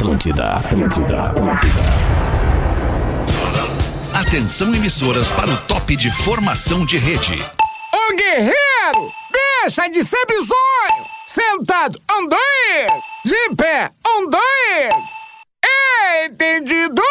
Atlântida, Atlântida, Atlântida. Atenção emissoras para o top de formação de rede. Ô guerreiro, deixa de ser bizonho. Sentado, dois. De pé, dois. Entendido?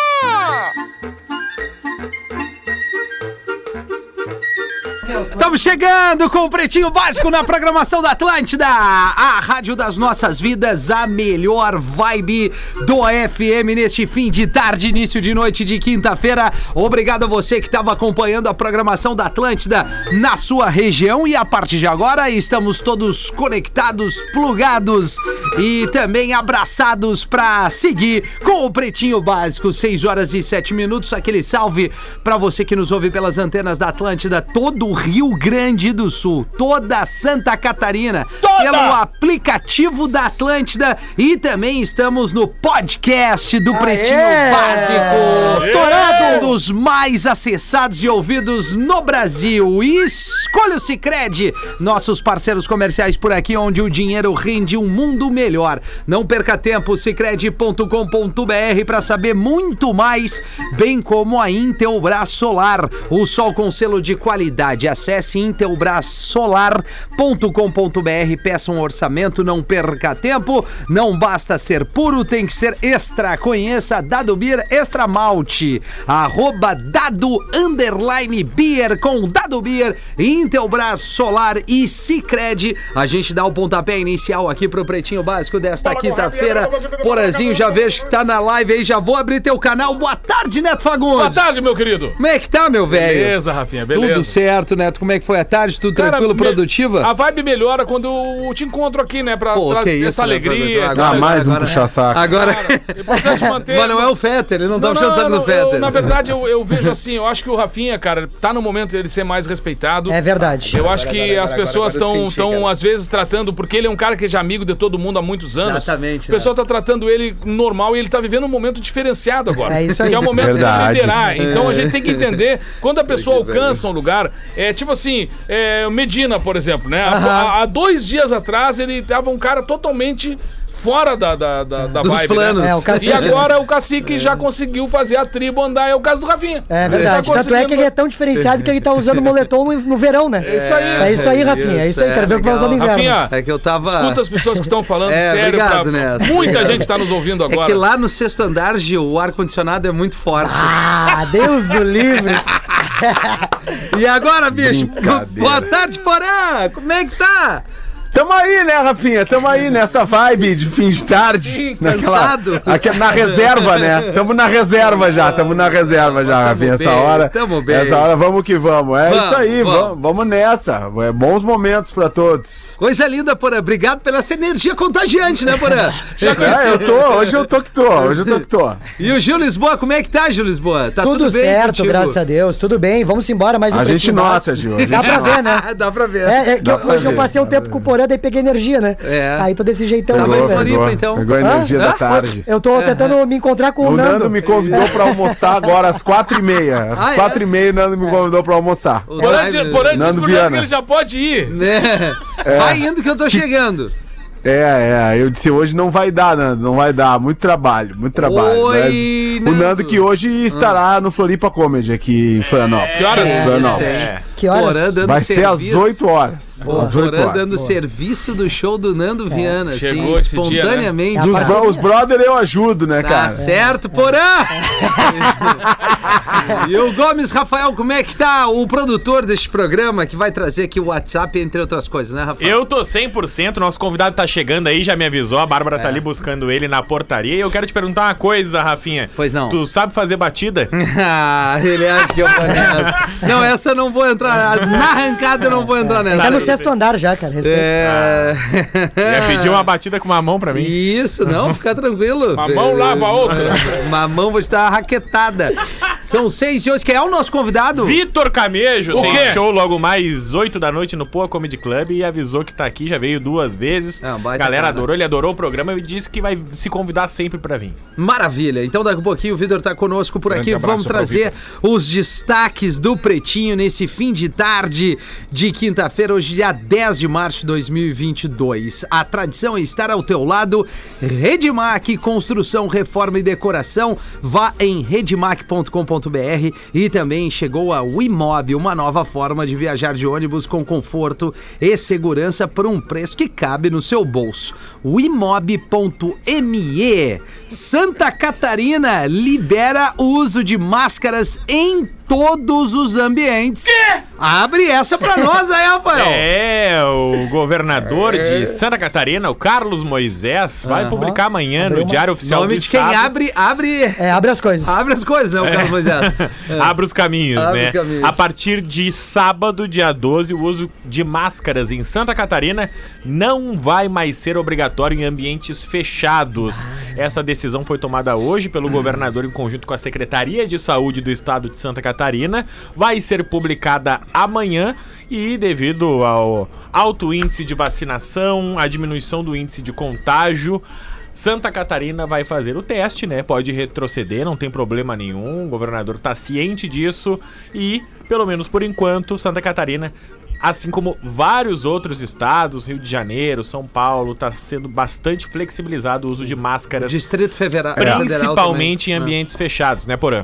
Estamos chegando com o Pretinho Básico na programação da Atlântida, a rádio das nossas vidas, a melhor vibe do FM neste fim de tarde, início de noite de quinta-feira. Obrigado a você que estava acompanhando a programação da Atlântida na sua região e a partir de agora estamos todos conectados, plugados e também abraçados para seguir com o Pretinho Básico, 6 horas e 7 minutos. Aquele salve para você que nos ouve pelas antenas da Atlântida, todo o Rio Grande do Sul, toda Santa Catarina, pelo aplicativo da Atlântida e também estamos no podcast do Pretinho Básico. Estourado! Um dos mais acessados e ouvidos no Brasil. E escolha o Cicred, nossos parceiros comerciais por aqui, onde o dinheiro rende um mundo melhor. Não perca tempo, cicred.com.br para saber muito mais, bem como a Intelbras Solar, o sol com selo de qualidade. Acesse intelbrasolar.com.br, peça um orçamento, não perca tempo. Não basta ser puro, tem que ser extra. Conheça Dado Beer Extra Malte, arroba Dado Underline Beer com Dado Beer, Intelbras Solar e Cicred. A gente dá o pontapé inicial aqui pro Pretinho Básico desta quinta-feira. Porazinho, já vejo que tá na live aí, já vou abrir teu canal. Boa tarde, Neto Fagundes. Boa tarde, meu querido. Como é que tá, meu velho? Beleza, Rafinha, beleza. Tudo certo, Neto. Como é que foi a tarde? Tudo Cara, tranquilo, me- produtiva? A vibe melhora quando eu te encontro aqui, né? Pra, Pô, pra que ter isso, essa né, alegria. cara. Ah, mais um agora- puxa-saco. Agora. É importante manter. Mas não é o Fetter, ele não, tá puxando saco do eu- Fetter. na verdade, eu, eu vejo assim, eu acho que o Rafinha, cara, tá no momento dele ser mais respeitado. É verdade. Eu acho que as pessoas agora eu estão, cara. às vezes, tratando, porque ele é um cara que já é amigo de todo mundo há muitos anos. Exatamente, O pessoal tá tratando ele normal e ele tá vivendo um momento diferenciado agora. É isso aí. Que é o momento Verdade. de liderar. Então a gente tem que entender, quando a pessoa alcança um lugar, é tipo assim, é, Medina, por exemplo, né? Há- Há, há dois dias atrás ele tava um cara totalmente fora da, da, da, da Dos vibe, planos. né? É, o cacique. E agora o cacique já conseguiu fazer a tribo andar. É o caso do Rafinha. É verdade. Tá Tanto é que ele é tão diferenciado que ele tá usando moletom no, no verão, né? É isso aí. É isso aí, Rafinha. É isso aí. Quero ver é o que vai usar no legal. inverno. Rafinha, É que eu tava. Escuta as pessoas que estão falando É, sério. obrigado, pra- Neto. Muita gente está nos ouvindo É agora. que lá no sexto andar, Gil, o ar-condicionado é muito forte. Ah, Deus o livre. E agora, bicho? Brincadeira. Boa tarde, Porã! Como é que tá? Tamo aí, né, Rafinha? Tamo aí nessa vibe de fim de tarde. Sim, Naquela- cansado. aqui na reserva, né? Tamo na reserva já, tamo na reserva já, Rafinha. Essa hora. tamo bem. Essa hora vamos que vamos. É Vamos, isso aí, vamos. vamos, nessa. É bons momentos pra todos. Coisa linda, Porã. Obrigado pela essa energia contagiante, né, Porã? É, eu tô, hoje eu tô que tô, hoje eu tô que tô. E o Gil Lisboa, como é que tá, Gil Lisboa? Tá tudo, tudo, bem certo, contigo? graças a Deus. Tudo bem. Vamos embora mais um A gente nota. Gil. a gente Dá pra ver, né? Dá pra ver. É, é que eu- hoje eu ver, passei um tempo com o Porã, daí peguei energia, né? É. Aí tô desse jeitão. Floripa, pegou, então. Pegou a energia Hã? da tarde. Eu tô tentando me encontrar com o, O Nando. Nando me convidou pra almoçar agora às quatro e meia. Às Ah, é? quatro e meia o Nando me convidou pra almoçar. O Porã diz Nando Viana. que ele já pode ir. Né? Vai indo que eu tô chegando. É, é, eu disse hoje não vai dar, Nando, não vai dar, muito trabalho, muito trabalho. Oi, mas o Nando. Nando que hoje estará no Floripa Comedy aqui em Florianópolis. Que horas? Florianópolis. É. Que horas? Porã dando Vai ser às serviço. 8 horas. Às 8 Porã horas. dando serviço do show do Nando Viana, assim, Chegou dia, né? espontaneamente. É a Dos parceria. bro- os brother eu ajudo, né, Tá cara? certo, Porã! e o Gomes Rafael, como é que tá o produtor deste programa que vai trazer aqui o WhatsApp, entre outras coisas, né, Rafael? Eu tô 100%, nosso convidado tá chegando aí, já me avisou, a Bárbara É. tá ali buscando ele na portaria. E eu quero te perguntar uma coisa, Rafinha. Pois não. Tu sabe fazer batida? Ah, ele acha que eu nessa. Não, essa eu não vou entrar. Na arrancada eu não vou entrar nessa. Tá no sexto andar já, cara. Respeita. É. Ia pedir uma batida com uma mão pra mim. Isso, não, fica tranquilo. Uma mão lava a outra. Uma mão vou te dar uma raquetada. São seis e hoje. Quem é o nosso convidado? Vitor Camejo O tem quê? show logo mais 8 da noite no Poa Comedy Club e avisou que tá aqui, já veio duas vezes. É, um baita Galera cara. adorou, ele adorou o programa e disse que vai se convidar sempre pra vir. Maravilha. Então daqui a pouquinho o Vitor tá conosco por Grande aqui. Vamos trazer os destaques do Pretinho nesse fim de tarde de quinta-feira, hoje dia 10 de março de 2022. A tradição é estar ao teu lado. Redmac, construção, reforma e decoração. Vá em redmac.com.br e também chegou a Wimob, uma nova forma de viajar de ônibus com conforto e segurança por um preço que cabe no seu bolso. Wimob.me Santa Catarina libera o uso de máscaras em todos os ambientes. Abre essa pra nós aí, Rafael. É, o governador de Santa Catarina, o Carlos Moisés, vai Aham. publicar amanhã Abriu no uma- Diário Oficial Nome do de quem Estado. abre, abre, É, abre as coisas. abre as coisas, né, o Carlos Moisés? Abre os caminhos, Abre né? os caminhos. A partir de sábado, dia 12, o uso de máscaras em Santa Catarina não vai mais ser obrigatório em ambientes fechados. Essa decisão foi tomada hoje pelo governador em conjunto com a Secretaria de Saúde do Estado de Santa Catarina. Vai ser publicada amanhã e devido ao alto índice de vacinação, a diminuição do índice de contágio, Santa Catarina vai fazer o teste, né? Pode retroceder, não tem problema nenhum. O governador está ciente disso e, pelo menos por enquanto, Santa Catarina, assim como vários outros estados, Rio de Janeiro, São Paulo, está sendo bastante flexibilizado o uso de máscaras, Distrito Federa- Federal. principalmente também. em ambientes fechados, né, Porã?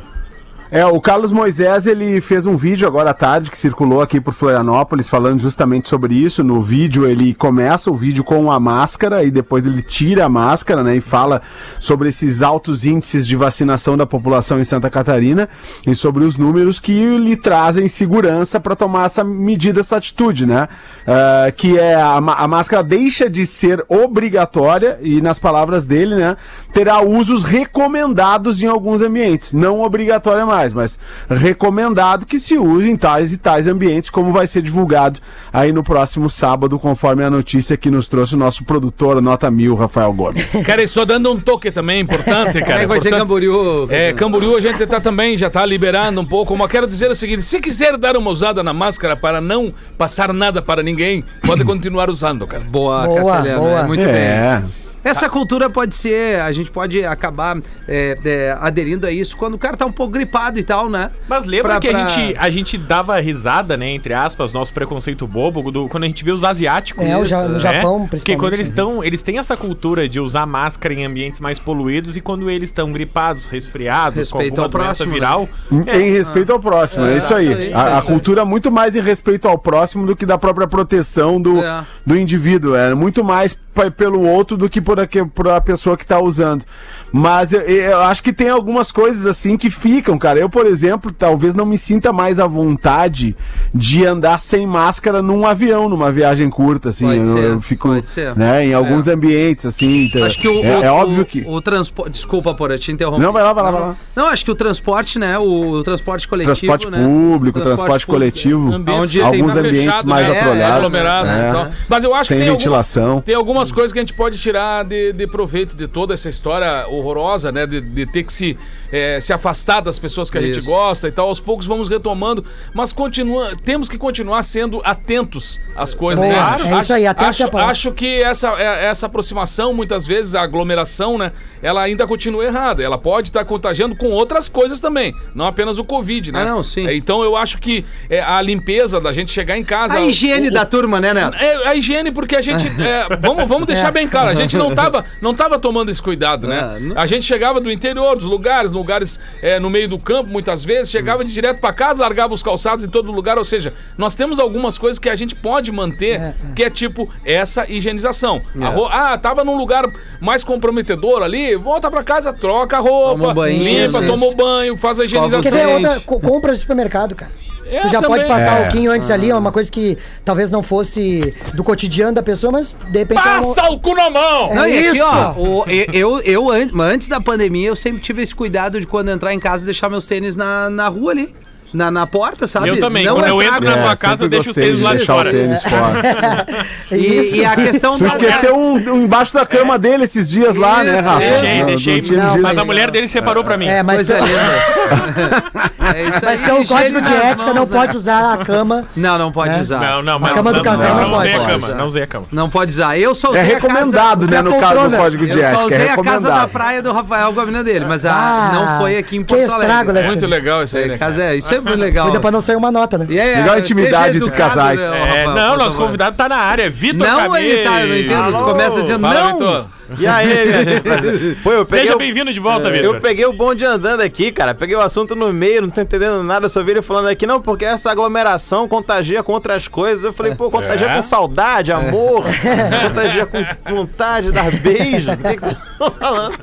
É, o Carlos Moisés, ele fez um vídeo agora à tarde que circulou aqui por Florianópolis falando justamente sobre isso. No vídeo ele começa o vídeo com a máscara e depois ele tira a máscara, né, e fala sobre esses altos índices de vacinação da população em Santa Catarina e sobre os números que lhe trazem segurança para tomar essa medida, essa atitude, né? Ah, que é a, a máscara deixa de ser obrigatória e nas palavras dele, né, terá usos recomendados em alguns ambientes, não obrigatória mais, mas recomendado que se use em tais e tais ambientes, como vai ser divulgado aí no próximo sábado, conforme a notícia que nos trouxe o nosso produtor Nota Mil, Rafael Gomes. Cara, e só dando um toque também importante, é cara. que vai ser Camboriú? É, Camboriú a gente tá também, já tá liberando um pouco. Mas quero dizer o seguinte: se quiser dar uma usada na máscara para não passar nada para ninguém, pode continuar usando, cara. Boa, Boa, Castelhano. boa. é, muito bem. É. Essa cultura pode ser, a gente pode acabar é, é, aderindo a isso quando o cara tá um pouco gripado e tal, né? Mas lembra Pra- que pra- a, gente, a gente dava risada, né, entre aspas, nosso preconceito bobo, do- quando a gente vê os asiáticos. É, o Ja- no né? Japão, Porque principalmente. quando eles estão. Eles têm essa cultura de usar máscara em ambientes mais poluídos e quando eles estão gripados, resfriados, Respeito com alguma ao doença próximo, viral. Em respeito ao próximo, é, isso aí. A, a é cultura é muito mais em respeito ao próximo do que da própria proteção do, É. do indivíduo. É muito mais pelo outro do que por, aque- por a pessoa que tá usando. Mas eu, eu acho que tem algumas coisas assim que ficam, cara. Eu, por exemplo, talvez não me sinta mais à vontade de andar sem máscara num avião, numa viagem curta, assim. Pode eu, ser, eu fico, pode ser. né, em alguns ambientes, assim. então, Acho que o, é, o- é óbvio o- que. o transporte. Desculpa por eu te interromper. Não, vai lá, vai lá, vai lá. Não, acho que o transporte, né? O, o transporte coletivo. Transporte né? público, O transporte, público, coletivo, Ambientes Onde tem alguns ambientes fechado, mais né? É, atrolhados. é. tal. Mas eu acho Sem que tem, algum- ventilação. tem algumas coisas que a gente pode tirar de, de proveito de toda essa história horrorosa, né? De, de ter que se, eh, se afastar das pessoas que a gente Isso. gosta e tal. Aos poucos vamos retomando. Mas continua, temos que continuar sendo atentos às coisas, Boa, né? é Acho- isso aí, atentos é a acho, palavra. acho que essa, é- essa aproximação, muitas vezes, a aglomeração, né? Ela ainda continua errada. Ela pode estar contagiando com outras coisas também. Não apenas o Covid, né? Ah, não, sim. É, Então eu acho que é, a limpeza da gente chegar em casa. A higiene o- o- da turma, né, Neto? é, a higiene, porque a gente. é, vamos, vamos deixar bem claro, a gente não tava, não tava tomando esse cuidado, É, né? não- A gente chegava do interior, dos lugares, lugares é, no meio do campo, muitas vezes, chegava de direto pra casa, largava os calçados em todo lugar. Ou seja, nós temos algumas coisas que a gente pode manter, que é tipo essa higienização. É. ro- Ah, tava num lugar mais comprometedor ali, volta pra casa, troca a roupa, Toma um banho, limpa, toma o banho, faz a os Quer higienização. ver outra? Co- compra de supermercado, cara. É, tu já também. pode passar É. alquinho antes ali, é uma coisa que talvez não fosse do cotidiano da pessoa, mas de repente. é um- Passa o cu na mão! É Não, e aqui, isso! ó, o- eu, eu, eu an- antes da pandemia, eu sempre tive esse cuidado de quando entrar em casa deixar meus tênis na, na rua ali. Na, na porta, sabe? Eu também. Não Quando eu entrar entro na tua casa, sempre deixa os tênis de lá de o fora. tênis fora. E, e a questão Tu da... esqueceu um, um embaixo da cama dele esses dias lá, né, Isso, Rafa? Deixei, Não, deixei. não Não. Mas a mulher dele separou pra mim. É, mas, Coisa tem- linda. É isso mas aí, tem um higiene código de ética, não mãos, né? pode usar a cama. Não, não pode né? usar. Não, não, mas cama do casal não pode. usei a Pode cama, não usei a cama. Não pode usar. Eu só É usei a recomendado, casa... né, no caso do código de Eu só ética. usei É a casa da praia do Rafael a mina dele, mas a, Ah, não foi aqui em Porto Alegre. estrago, né? Muito legal isso aí, É, né? casa, é, isso é muito legal. Cuida pra não sair uma nota, né? E é, Legal a intimidade educado, casais. né, É, Rafael, não, nosso convidado tá na área. Vitor Não, Camille. ele tá, eu não entendo. Tu começa dizendo Fala, não. Vitor. E aí, minha gente? prazer. Pô, eu peguei, Seja bem-vindo de volta, eu Vitor. peguei o bonde andando aqui, cara. Peguei o assunto no meio, não tô entendendo nada. Eu só vi ele falando aqui, não, porque essa aglomeração contagia com outras coisas. Eu falei, pô, contagia É. com saudade, amor. Contagia com vontade de dar beijos. O que, que vocês estão falando?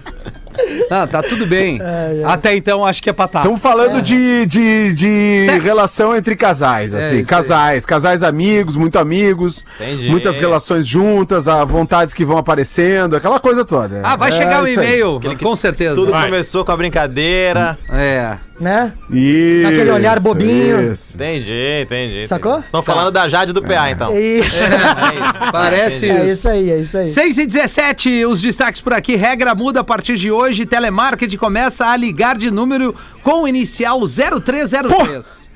Ah, tá tudo bem. Até então, acho que é pra tá. Estamos falando de, de, de Sexo. relação entre casais, É, assim, isso casais, casais amigos, muito amigos, Entendi. muitas relações juntas, a vontades que vão aparecendo, aquela coisa toda. Ah, vai É chegar o aí. e-mail, com certeza. Tudo Vai. começou com a brincadeira. É. Né? Isso, Aquele olhar bobinho. isso. Entendi, entendi. Sacou? Estão falando da Jade do PA, então. É isso. É isso. Parece É isso aí, é isso aí. 6 e 17, os destaques por aqui. Regra muda a partir de hoje. Telemarketing começa a ligar de número com o inicial 0303.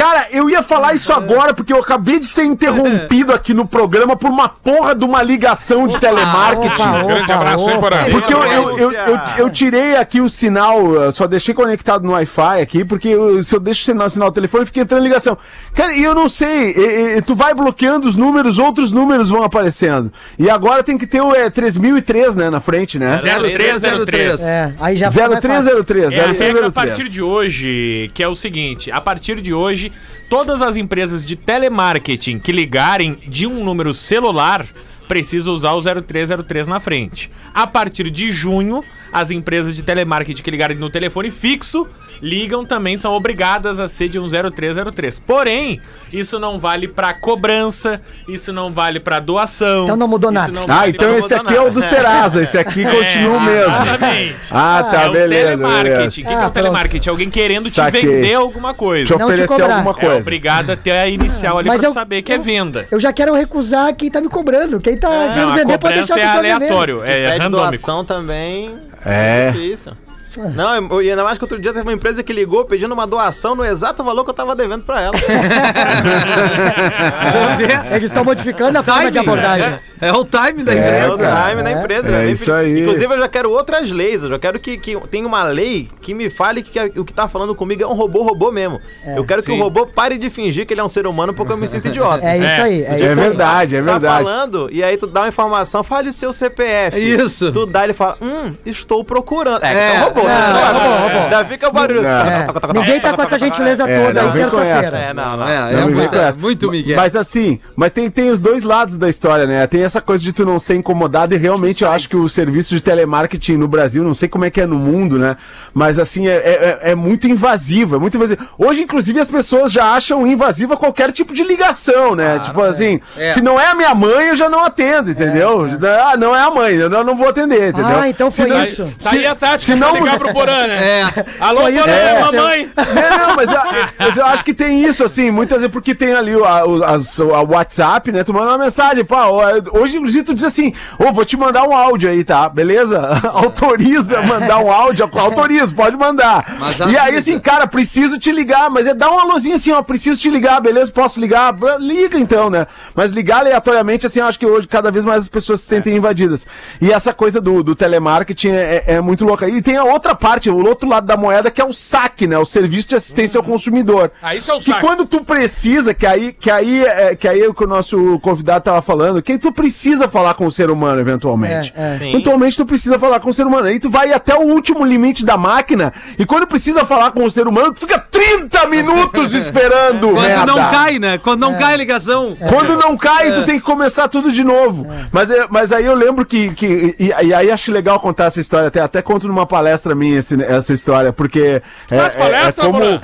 Cara, eu ia falar isso agora porque eu acabei de ser interrompido aqui no programa por uma porra de uma ligação de telemarketing. Opa, Grande opa, abraço, hein, opa. Porã? Porque eu, eu, eu, eu, eu tirei aqui o sinal, só deixei conectado no Wi-Fi aqui, porque eu- se eu deixo o sinal, sinal do telefone, fica entrando ligação. Cara, e eu não sei, e- e- tu vai bloqueando os números, outros números vão aparecendo. E agora tem que ter o é, 3003, né, na frente, né? 0303. É, aí já fica mais fácil. 0303, É a regra a 0303. partir de hoje, que é o seguinte: a partir de hoje, todas as empresas de telemarketing que ligarem de um número celular precisam usar o 0303 na frente. A partir de junho, as empresas de telemarketing que ligarem no telefone fixo ligam também são obrigadas a ser de um 0303. Porém, isso não vale para cobrança, isso não vale para doação. Então não mudou nada. não Ah, vale então esse aqui é o do Serasa, esse aqui continua o mesmo. Exatamente. Ah, tá, é o beleza, telemarketing. beleza. O que, que é Ah, o pronto. telemarketing? Alguém querendo Saquei. te vender alguma coisa. Te Não te oferecer cobrar. alguma É coisa. obrigado a ter a inicial ali Mas pra eu- saber que é eu- venda. Eu já quero recusar quem tá me cobrando. Quem tá Não, querendo vender pode deixar é vender. aleatório, é randômico. doação também. É. Que isso? Não, eu- e ainda mais que outro dia teve uma empresa que ligou pedindo uma doação no exato valor que eu tava devendo pra ela. Eles estão modificando a forma de abordagem. É o time da É, É o empresa. time da É. empresa. É vem isso aí. Inclusive, eu já quero outras leis. Eu já quero que, que tenha uma lei que me fale que o que tá falando comigo é um robô, robô mesmo. eu quero que sim. o robô pare de fingir que ele é um ser humano porque eu me sinto idiota. É isso aí. É, É isso aí. verdade, é tá verdade. falando, e aí tu dá uma informação, fale o seu CPF. Isso. Tu dá, ele fala, hum, estou procurando. É, É. é um robô. É robô, robô. Ainda fica o barulho. É. Ninguém tá com essa gentileza É, toda aí terça-feira. É, não, não. É, é muito, Miguel. Mas assim, mas tem, tem os dois lados da história, né? Tem essa coisa de tu não ser incomodado e realmente eu acho que o serviço de telemarketing no Brasil, não sei como é que é no mundo, né? Mas assim, é, é, é muito invasivo, é muito invasivo. Hoje, inclusive, as pessoas já acham invasiva qualquer tipo de ligação, né? tipo assim, É. se não é a minha mãe, eu já não atendo, entendeu? Ah, não é a mãe, eu não, não vou atender, entendeu? Ah, então foi Se não- isso. Tá aí a tática se não- ligar pro Porã, né? É. Alô, Porã, É. mamãe! Não, mas eu, mas eu acho que tem isso, assim, muitas vezes, porque tem ali o, a, o as- o WhatsApp, né? Tu manda uma mensagem, pá, hoje, inclusive, tu diz assim, ô, vou te mandar um áudio aí, tá? Beleza? Autoriza mandar um áudio, autoriza, pode mandar. Mas e aí, assim, cara, preciso te ligar, mas é dar uma luzinha assim, ó, preciso te ligar, beleza? Posso ligar? Liga então, né? Mas ligar aleatoriamente, assim, eu acho que hoje cada vez mais as pessoas se sentem invadidas. E essa coisa do, do telemarketing é, é- é muito louca. E tem a outra parte, o outro lado da moeda, que é o SAC, né? O Serviço de Assistência ao Consumidor. Ah, isso é o Que saco. quando tu precisa, que aí, que aí, é, que aí é o que o nosso convidado tava falando, que tu precisa falar com o ser humano, eventualmente. É, é. Sim. Eventualmente tu precisa falar com o ser humano. Aí tu vai até o último limite da máquina, e quando precisa falar com o ser humano, tu fica 30 minutos esperando. Quando merda. não cai, né? Quando não cai a ligação. Quando não cai, tu tem que começar tudo de novo. Mas, é- mas aí eu lembro que. que e, e aí acho legal contar essa história. Até, até conto numa palestra minha esse- essa história, porque. É, Faz palestra, como... Porã?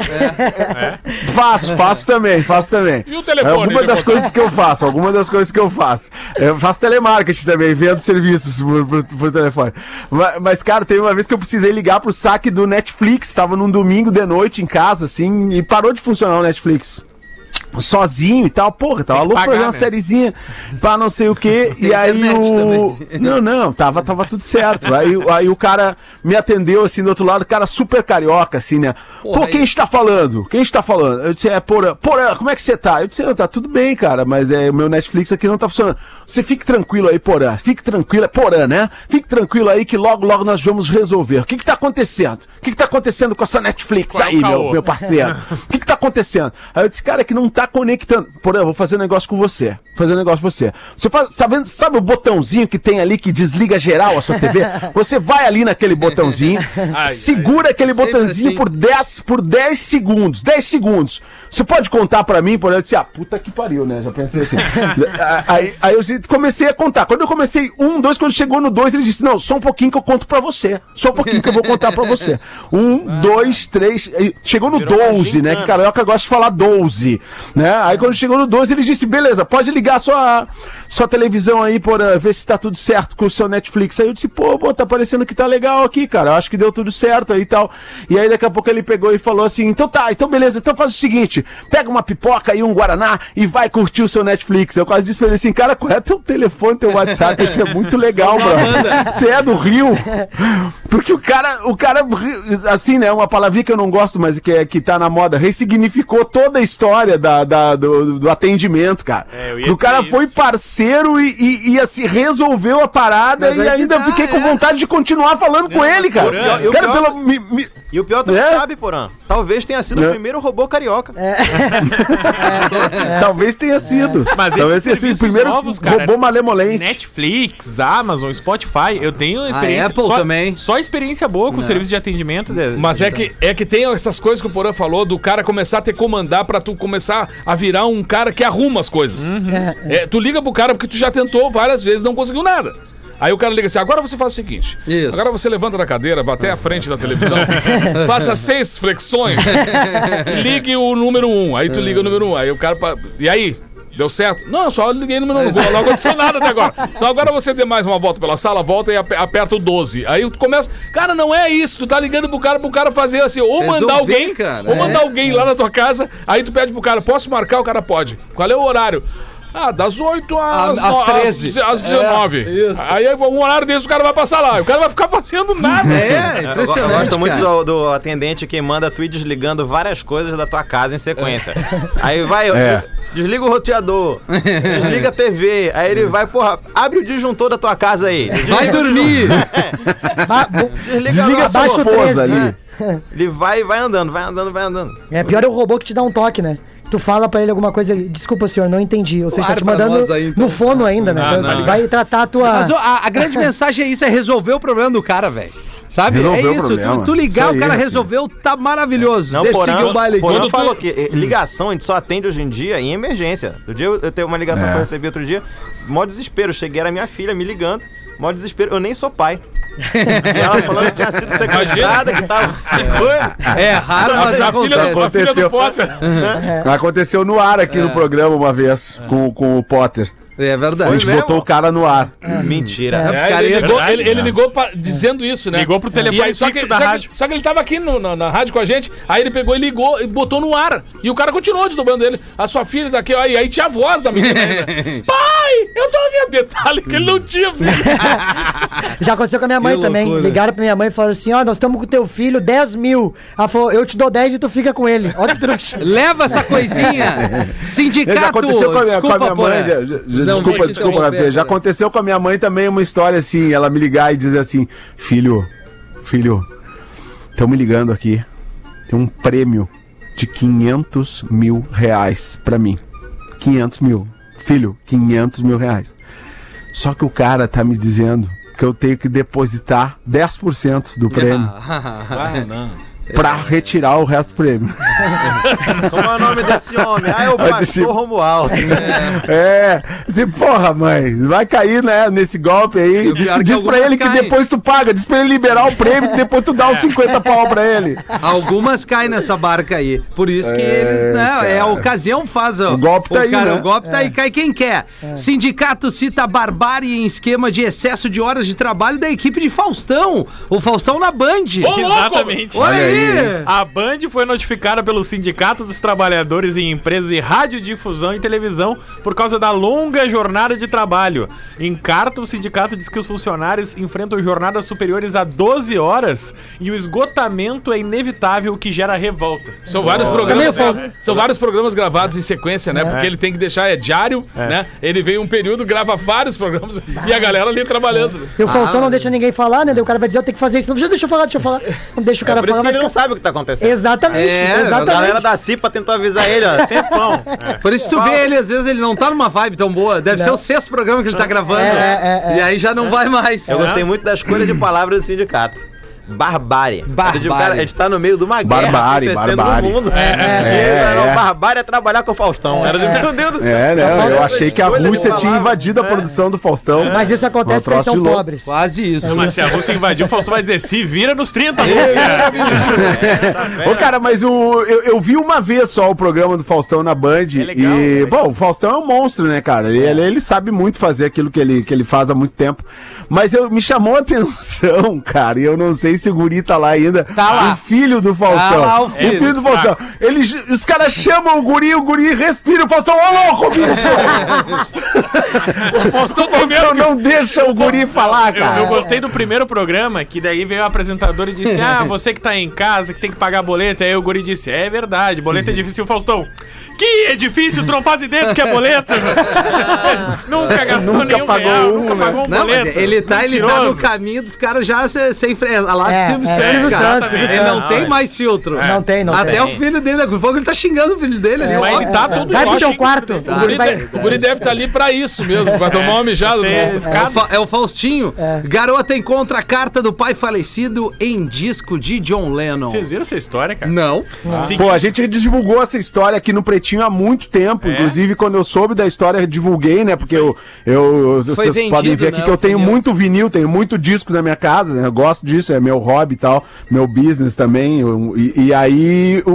Faço, faço também, faço também. E o telefone, É alguma das coisas que eu faço, alguma das coisas que eu faço. Eu faço telemarketing também, vendo serviços por, por- por telefone. Mas, mas, cara, teve uma vez que eu precisei ligar pro saque do Netflix, tava num domingo de noite em casa, assim, e parou de funcionar o Netflix. Sozinho e tal, porra, tava louco pra ver uma né? sériezinha pra não sei o que. E aí o. Não, não, tava, tava tudo certo. Aí, aí o cara me atendeu assim do outro lado, cara super carioca, assim, né? Porra, Pô, quem aí- está falando? Quem está falando? Eu disse, é, Porã. Porã, como é que você tá? Eu disse, "Ah, tá tudo bem, cara, mas é, o meu Netflix aqui não tá funcionando. Você fique tranquilo aí, Porã. Fique tranquilo, é Porã, né? Fique tranquilo aí que logo, logo nós vamos resolver. O que que tá acontecendo? O que que tá acontecendo com essa Netflix Qual é aí, meu, meu parceiro? O que que tá acontecendo? Aí eu disse, cara, é que não tá conectando. Porã, eu vou fazer um negócio com você. Vou fazer um negócio com você. Você faz, tá vendo, sabe o botãozinho que tem ali que desliga geral a sua TV? Você vai ali naquele botãozinho, Ai, segura aquele Sempre botãozinho assim. por 10 por 10 segundos. 10 segundos. Você pode contar pra mim, por exemplo, assim, ah, puta que pariu, né? Já pensei assim. aí, aí eu comecei a contar. Quando eu comecei um, dois, quando chegou no dois, ele disse: Não, só um pouquinho que eu conto pra você. Só um pouquinho que eu vou contar pra você. Um, dois, três. Chegou no Virou uma 12, né? Que carioca gosta de falar 12. Né? Aí quando chegou no 12, ele disse: Beleza, pode ligar sua, sua televisão aí, uh, ver se tá tudo certo com o seu Netflix. Aí eu disse: Pô, pô, tá parecendo que tá legal aqui, cara. Eu acho que deu tudo certo aí e tal. E aí daqui a pouco ele pegou e falou assim: Então tá, então beleza, então faz o seguinte: pega uma pipoca e um Guaraná e vai curtir o seu Netflix. Eu quase disse pra ele assim: Cara, qual é teu telefone, teu WhatsApp? Isso é muito legal, bro. Você é do Rio? Porque o cara, o cara, assim, né? Uma palavrinha que eu não gosto, mas que, é, que tá na moda, ressignificou toda a história da, da- do, do atendimento, cara. É, eu o cara foi isso. parceiro e, e, e, assim, resolveu a parada Mas e ainda tá, fiquei com é. vontade de continuar falando com ele, cara. Porã, e o cara, pior- pelo. me- me- E o pior, tu É? sabe, Porã. Talvez tenha sido É. o primeiro robô carioca. Talvez tenha sido. Mas Talvez tenha sido o primeiro novos, cara, robô malemolente. Netflix, Amazon, Spotify, eu tenho experiência. Apple só, também. Só experiência boa com o serviço de atendimento. de- Mas é que, é que tem essas coisas que o Porã falou do cara começar a te comandar pra tu começar a virar um cara que arruma as coisas. É, tu liga pro cara porque tu já tentou várias vezes e não conseguiu nada. Aí o cara liga assim: agora você faz o seguinte. Isso. Agora você levanta da cadeira, vai até a frente da televisão, faça seis flexões, ligue o número um. Aí tu liga o número um. Aí o cara. E aí? Deu certo? Não, só liguei no número 1. Não aconteceu nada até agora. Então agora você dê mais uma volta pela sala, volta e ape- aperta o 12. Aí tu começa. Cara, não é isso. Tu tá ligando pro cara pro cara fazer assim, ou mandar Resolver, alguém, cara. ou mandar É. alguém lá na tua casa. Aí tu pede pro cara, posso marcar? O cara pode. Qual é o horário? Ah, das 8 às, às no- 13. às 19. É, isso. Aí um horário desse o cara vai passar lá. O cara vai ficar fazendo nada. É, Eu, impressionante. eu gosto muito do, do atendente que manda tu ir desligando várias coisas da tua casa em sequência. Aí vai, É. desliga o roteador, desliga a TV, aí ele vai, porra, abre o disjuntor da tua casa aí. Vai dormir! Bo- Desliga a sua o força 13, ali. né? Ele vai, vai andando, vai andando, vai andando. É pior é o robô que te dá um toque, né? Tu fala pra ele alguma coisa, ele, desculpa senhor, não entendi. Ou seja, tá te pra mandando aí, então. no fono ainda, né? Ah, Vai- não. vai tratar a tua. Mas a, a grande mensagem é isso, é resolver o problema do cara, velho. Sabe? Resolveu é o isso, tu, tu ligar, Isso o cara filho. resolveu, tá maravilhoso. Não, Deixa eu seguir o baile aqui. Quando tu- falou que ligação a gente só atende hoje em dia em emergência. Do dia eu, eu tenho uma ligação É. que eu recebi outro dia, mó desespero. Cheguei, era minha filha me ligando, mó desespero. Eu nem sou pai. E ela falando que tinha sido sequestrada, que tava. É raro, mas a, filha acontece. do, a filha do Aconteceu. Potter. Aconteceu no ar aqui no programa uma vez, com, com o Potter. É A verdade. gente mesmo? botou o cara no ar. Mentira. É, Cara, ele, é ligou, verdade, ele, ele ligou pra- dizendo isso, né? Ligou pro telefone aí, só que, da só que- rádio. Só que ele tava aqui no- na, na rádio com a gente, aí ele pegou e ligou e botou no ar. E o cara continuou desdobrando ele. A sua filha tá aqui, ó, e aí tinha a voz da menina ainda. Pai, eu tô aqui. Detalhe que ele não tinha filho. Já aconteceu com a minha mãe Que também. loucura. Ligaram pra minha mãe e falaram assim: ó, nós estamos com teu filho 10 mil. Ela falou, eu te dou 10 e tu fica com ele. Olha que trouxa. Leva essa coisinha. Sindicato. Já aconteceu com a minha, com a desculpa, minha mãe. já- já- Não, desculpa, desculpa, Gabriel. Já aconteceu com a minha mãe também uma história assim. Ela me ligar e dizer assim: Filho, filho, estão me ligando aqui. Tem um prêmio de 500 mil reais pra mim. 500 mil. Filho, 500 mil reais. Só que o cara tá me dizendo que eu tenho que depositar 10% do prêmio Ah, não. Pra retirar o resto do prêmio. Como é o nome desse homem? Ah, é o Aí pastor disse- Romualdo. É, assim, porra, mãe, vai cair, né, nesse golpe aí. O Diz, é que diz pra ele que caem. depois tu paga, diz pra ele liberar o prêmio, que depois tu dá os 50 pau pra ele. Algumas caem nessa barca aí. Por isso que É, eles, né? cara. É a ocasião faz ó, O golpe tá aí, cara, né? O golpe tá aí, cai quem quer. Sindicato cita barbárie em esquema de excesso de horas de trabalho da equipe de Faustão. O Faustão na Band. Louco! Exatamente. Olha Olha aí? A Band foi notificada pelo Sindicato dos Trabalhadores em Empresas de Radiodifusão e Televisão por causa da longa jornada de trabalho. Em carta, o sindicato diz que os funcionários enfrentam jornadas superiores a 12 horas e o esgotamento é inevitável, o que gera revolta. São vários programas. faço- São vários programas gravados em sequência, né? Porque ele tem que deixar, é diário, né? Ele vem um período, grava vários programas e a galera ali trabalhando. E o Faustão não deixa ninguém falar, né? Daí o cara vai dizer, eu tenho que fazer isso. Não, deixa eu falar, deixa eu falar. Não deixa o cara É isso falar, vai ele não sabe o que tá acontecendo. Exatamente, É, a A exatamente. galera da CIPA tentou avisar ele, ó, tempão. Por isso tu vê ele, às vezes, ele não tá numa vibe tão boa. Deve ser o sexto programa que ele tá gravando. É, é, é, é. E aí já não vai mais. Eu gostei muito da escolha de palavras do sindicato. Barbárie. Barbárie. Tipo, cara, a gente tá no meio de uma guerra Barbárie, acontecendo barbárie. no mundo. É, E, não, é. Barbárie é trabalhar com o Faustão. Era de, meu Deus do céu. É, né? Eu achei que a Rússia tinha invadido a produção do Faustão. Mas isso acontece porque são pobres. Quase isso. Mas se a Rússia invadiu, o Faustão vai dizer, se vira nos 30, Rússia. Ô, cara, mas o, eu, eu vi uma vez só o programa do Faustão na Band. É legal, e, né? bom, o Faustão é um monstro, né, cara? Ele, ele, ele sabe muito fazer aquilo que ele, que ele faz há muito tempo. Mas eu, me chamou a atenção, cara, e eu não sei se o guri tá lá ainda. Tá lá. O filho do Faustão. Tá lá o filho. do Faustão. Eles, os caras chamam o guri, o guri respira, o Faustão, ô louco, bicho! o Faustão, não deixa o guri falar, Eu, cara. eu gostei do primeiro programa, que daí veio o apresentador e disse: Ah, você que tá em casa, que tem que pagar boleto. Aí o Guri disse: É verdade, boleto é difícil. E o Faustão, que é difícil, tu não faz ideia do que é boleto. nunca gastou Nunca nenhum pagou real, um, nunca né? pagou um Não, boleto. ele tá, ele tá no caminho dos caras já se- sem. Lá de É, Silvio é, Santos, Silvio cara. Santos, Silvio Ele não tem É. mais filtro. Não tem, não Até tem. o filho dele, daqui a pouco ele tá xingando o filho dele ali. Mas ó. ele tá todo Vai pro eu teu quarto. O guri vai... o guri deve estar ali pra isso mesmo, pra tomar uma mijada. É o, Fa- é o Faustinho. Garota encontra a carta do pai falecido em disco de John Lennon. Vocês viram essa história, cara? Não. Seguinte, Pô, a gente divulgou essa história aqui no Pretinho há muito tempo. É? Inclusive, quando eu soube da história, eu divulguei, né? Porque eu, eu, vocês vendido, podem ver aqui né, que eu tenho muito vinil, tenho muito disco na minha casa, né? Eu gosto disso, é meu hobby e tal, meu business também. eu- e, e aí, o,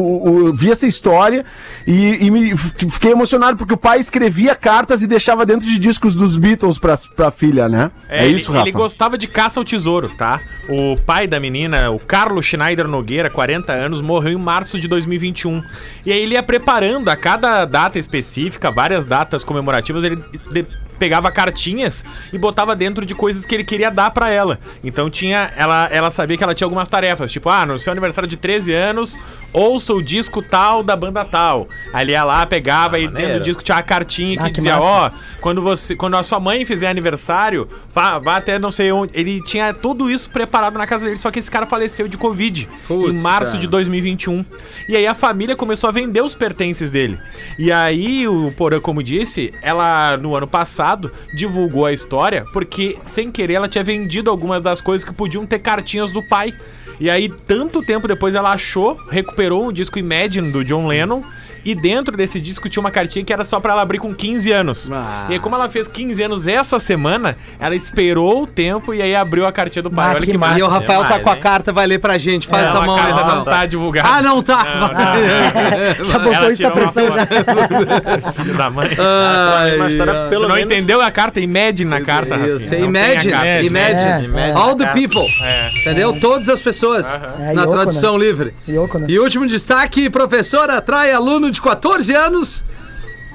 o- vi essa história e, e me fiquei emocionado porque o pai escrevia cartas e deixava dentro de discos dos Beatles pra, pra filha, né? É, ele- isso, Rafa. Ele gostava de caça ao tesouro, tá? O pai da menina, o Carlos Schneider Nogueira, 40 anos, morreu em março de 2021. E aí ele ia preparando a cada data específica, várias datas comemorativas, ele de- pegava cartinhas e botava dentro de coisas que ele queria dar pra ela. Então tinha, ela, ela sabia que ela tinha algumas tarefas, tipo, ah, no seu aniversário de 13 anos, ouça o disco tal da banda tal. Aí ele ia lá, pegava e dentro do disco tinha a cartinha que, Ah, que dizia, ó, quando você, quando a sua mãe fizer aniversário, vá, vá até não sei onde. Ele tinha tudo isso preparado na casa dele, só que esse cara faleceu de Covid Putz, em março cara. de 2021. E aí a família começou a vender os pertences dele. E aí o Porã, como disse, ela no ano passado divulgou a história porque sem querer ela tinha vendido algumas das coisas que podiam ter cartinhas do pai. E aí, tanto tempo depois, ela achou, recuperou o disco Imagine do John Lennon. E dentro desse disco tinha uma cartinha que era só pra ela abrir com 15 anos. Ah. E aí, como ela fez 15 anos essa semana, ela esperou o tempo e aí abriu a cartinha do pai. Ah, Olha que que massa. E o Rafael tá demais, com a hein? carta, vai ler pra gente. Faz É, essa mão aí, Rafael. não tá divulgada. Ah, não tá. Já botou Ela isso na pressão já. foto. Filho da mãe. Ai, Uma história ai. pelo não menos... entendeu a carta? Imagine na carta, Isso. Não imagine, carta. imagine, É, all the people, É. entendeu? Todas as pessoas, É, na Yoko, tradução livre. Yoko, né? E último destaque, professora atrai aluno de 14 anos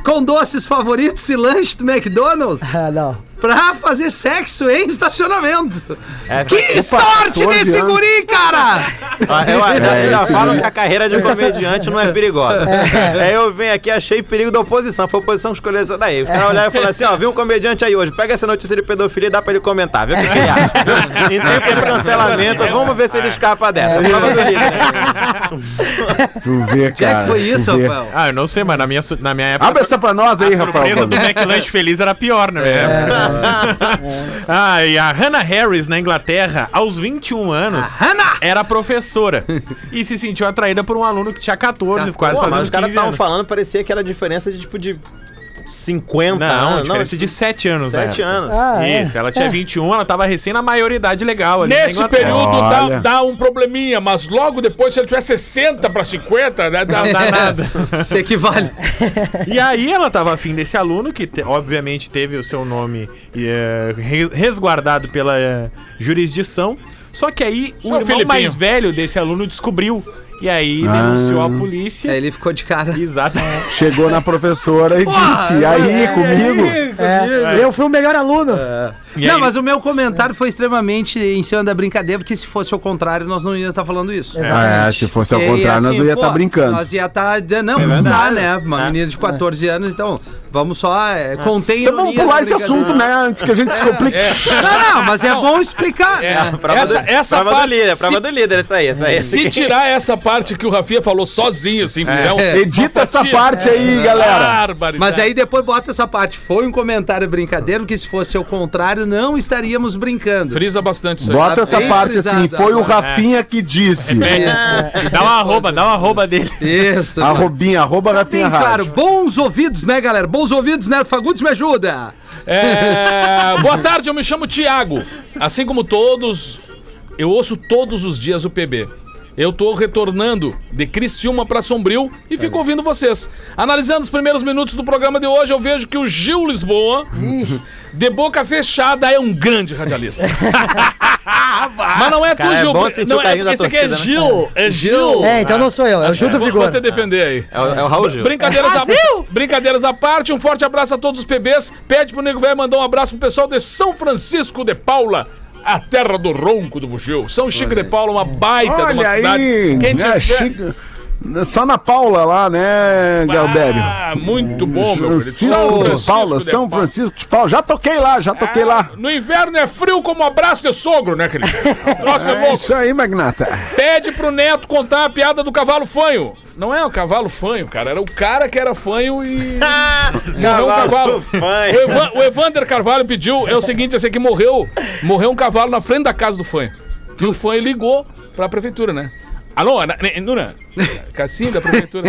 com doces favoritos e lanche do McDonald's Ah, não. Pra fazer sexo em estacionamento. Essa- Que Opa, sorte 14 desse anos. guri, cara! Ah, Eu, eu, É, já esse falo guri- que a carreira de comediante não é perigosa. Aí eu venho aqui achei perigo da oposição. Foi a oposição que escolheu essa daí. O cara olhar e falar assim: ó, viu um comediante aí hoje, pega essa notícia de pedofilia e dá pra ele comentar. Vê o que, que ele acha. Em tempo de cancelamento, vamos ver se ele escapa dessa. Prova do líder. Tu vê, Onde é cara. que foi isso. Rafael? Ah, eu não sei, mas na minha, na minha época. Abre essa pra nós aí, a Rafael. surpresa do McLanche Feliz era pior, né? ah, e a Hannah Harris, na Inglaterra, aos 21 anos, Hannah! era professora. e se sentiu atraída por um aluno que tinha 14, quase Pô, mas fazendo os caras 15 estavam anos. falando, parecia que era a diferença de tipo de 50 Não, anos. diferença de 7 anos, né? 7 anos. Ah, é. Isso, ela tinha 21, ela tava recém na maioridade legal ali. Nesse período dá, dá um probleminha, mas logo depois, se ele tiver 60 pra 50, né? Dá, Não dá nada. Se equivale. E aí ela tava afim desse aluno, que te- obviamente teve o seu nome re- resguardado pela eh, jurisdição. Só que aí o Só o irmão Filipinho. mais velho desse aluno descobriu. E aí Ah. denunciou a polícia. Aí ele ficou de cara. Exato. Chegou na professora e disse, aí, comigo? É, eu fui o melhor aluno. E não, aí- mas o meu comentário foi extremamente em cima da brincadeira, porque se fosse ao contrário, nós não íamos estar falando isso. É, se fosse ao E, contrário, nós assim, ia estar pô, brincando. Nós ia estar. não, não dá, né? Uma menina de 14 anos, então vamos só é, conter Então vamos pular esse assunto, né? Antes que a gente se complique. Não, não, mas é bom explicar, É, né? Prova essa, do, essa prova parte. do líder, prova se, do líder, essa aí, essa aí. se tirar essa parte que o Rafinha falou sozinho, assim, fizer um- Edita essa fatia- parte aí, galera. Mas aí depois bota essa parte. Foi um comentário brincadeiro, que se fosse o contrário, não estaríamos brincando. Frisa bastante isso aí. Bota essa bem parte assim, foi o. Rafinha que disse. Isso. Dá uma arroba, dá uma arroba dele. Isso. Arrobinha, arroba Bem Rafinha claro, Rádio. bons ouvidos, né, galera? Bons ouvidos, Neto Fagundes, me ajuda. É, boa tarde, eu me chamo Tiago. Assim como todos, eu ouço todos os dias o PB. Eu tô retornando de Criciúma pra Sombrio e fico ouvindo vocês. Analisando os primeiros minutos do programa de hoje, eu vejo que o Gil Lisboa, de boca fechada, é um grande radialista. Mas não é tu, Cara, é Gil. bom sentir não, o carinho da esse aqui é torcida, né? Gil. É Gil. É, então não sou eu, é o Gil do Vou, Vigor. vou te defender aí. É o, é o Raul Gil. Brincadeiras, a... Brincadeiras à parte, um forte abraço a todos os PBs. Pede pro Nego Velho mandar um abraço pro pessoal de São Francisco de Paula, a terra do ronco do Bugio. São Chico de Paula, uma baita de uma Olha cidade. aí, Quem né, tiver... Só na Paula lá, né, Galdério? Ah, muito bom, meu querido. Francisco de Paula, São. Francisco de Paula. Já toquei lá, já toquei Ah, lá. No inverno é frio como abraço de sogro, né, querido? Nossa, é É louco. isso aí, Magnata. Pede pro Neto contar a piada do cavalo fanho. Não é o cavalo fanho, cara. Era o cara que era fanho e. morreu um cavalo. O, Evan- o Evander Carvalho pediu. É o seguinte: esse aqui morreu. Morreu um cavalo na frente da casa do fanho. E o fanho ligou pra prefeitura, né? Alô, Nuna? Cassinha da prefeitura.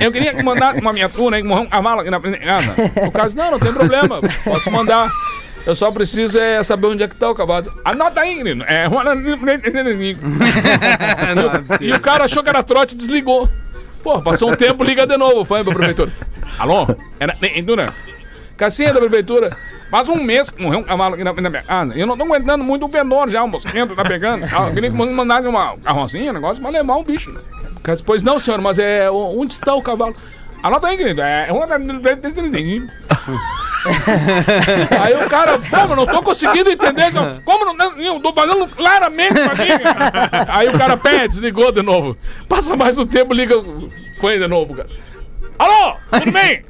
Eu queria mandar uma miniatura morreu um cavalo aqui na frente de casa. O caso, não, não tem problema. Posso mandar. Eu só preciso é, saber onde é que tá o cavalo. Anota aí, menino. É. E o cara achou que era trote e desligou. Pô, passou um tempo, liga de novo, foi pra prefeitura. Alô? Era, Duna? Cassinha da prefeitura. Faz um mês que morreu um cavalo aqui na, na minha casa. Eu não tô aguentando muito o vendedor já, o mosquento tá pegando. Eu queria que mandasse uma carrocinha, um negócio, pra levar um bicho. Pois não, senhor, mas é. Onde está o cavalo? Anota aí, querido. É. Aí o cara, pô, mas não tô conseguindo entender. Como não? não, Eu tô falando claramente pra mim. Aí o cara pede, desligou de novo. Passa mais um tempo, liga. Foi de novo, cara. Alô, tudo bem?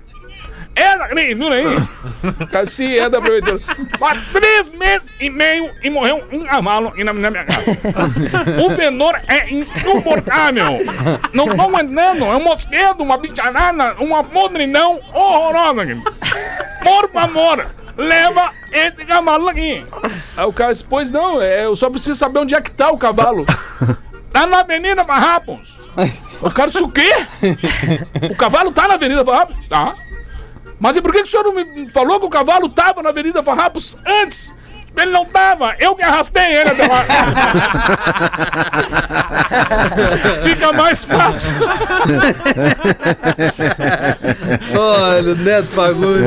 É da prefeitura aí? Cassi é da prefeitura. Faz três meses e meio e morreu um cavalo na, minha casa. O vendedor é insuportável. Não tô aguentando. É um mosquito, uma bicharada, uma podridão horrorosa. Por favor, leva esse cavalo aqui. Aí o cara disse, pois não, é, eu só preciso saber onde é que tá o cavalo. Tá na Avenida Farrapos. O cara disse, o quê? O cavalo tá na Avenida Farrapos? Tá. Mas e por que, que o senhor não me falou que o cavalo tava na Avenida Farrapos antes? Ele não tava, eu que arrastei ele até lá. Fica mais fácil. Olha, o Neto Fagundes.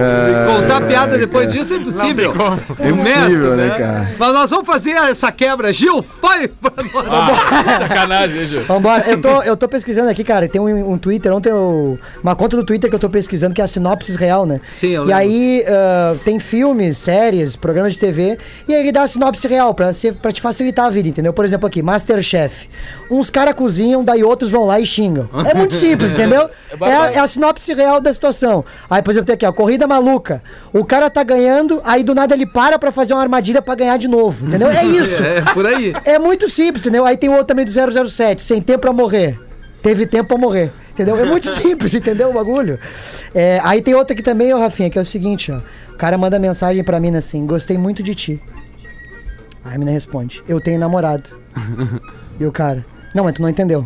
Contar piada depois disso é impossível. É impossível, né, cara? Mas nós vamos fazer essa quebra. Gil, vai pra nós. Ah, sacanagem, Gil? Vambora, eu tô, eu tô pesquisando aqui, cara. Tem um, um Twitter, ontem eu, uma conta do Twitter que eu tô pesquisando, que é a Sinopsis Real, né? Sim, eu E lembro. aí ah, tem filmes, séries, programas de TV, e aí ele dá a sinopse real pra, ser, pra te facilitar a vida, entendeu? Por exemplo, aqui, Masterchef. Uns caras cozinham, daí outros vão lá e xingam. É muito simples, entendeu? É, a, é a sinopse real da situação. Aí, por exemplo, tem aqui, ó, corrida maluca. O cara tá ganhando, aí do nada ele para pra fazer uma armadilha pra ganhar de novo, entendeu? É isso. É, por aí. É muito simples, entendeu? Aí tem o outro também do 007, sem tempo pra morrer. Teve tempo pra morrer. Entendeu? É muito simples, entendeu o bagulho? É, aí tem outra aqui também, ó, Rafinha, que é o seguinte, ó. O cara manda mensagem pra mim assim, gostei muito de ti. Aí a mina responde, eu tenho namorado. e o cara, não, mas tu não entendeu.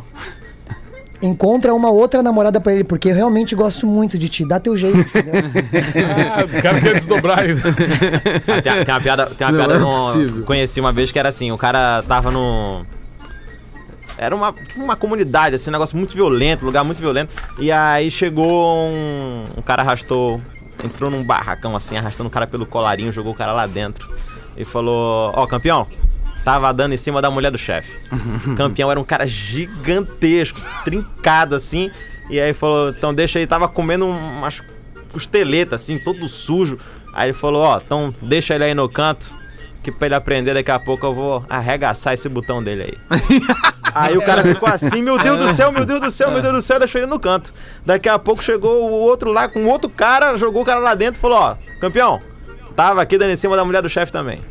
Encontra uma outra namorada pra ele, porque eu realmente gosto muito de ti. Dá teu jeito, entendeu? Ah, o cara quer desdobrar aí. Ah, tem, tem uma piada, tem uma Não piada é no- conheci uma vez que era assim, o cara tava no era uma, tipo uma comunidade, assim, um negócio muito violento, um lugar muito violento. E aí chegou um, um cara arrastou, entrou num barracão assim, arrastando o cara pelo colarinho, jogou o cara lá dentro. E falou: "Ó, campeão, tava dando em cima da mulher do chefe". campeão era um cara gigantesco, trincado assim. E aí falou: "Então deixa aí, tava comendo umas costeletas assim, todo sujo". Aí ele falou: "Ó, então deixa ele aí no canto, que pra ele aprender daqui a pouco eu vou arregaçar esse botão dele aí". Aí o cara ficou assim, meu Deus do céu, meu Deus do céu, meu Deus do céu, deixou ele no canto. Daqui a pouco chegou o outro lá com outro cara, jogou o cara lá dentro e falou, ó, campeão, tava aqui dando em cima da mulher do chefe também.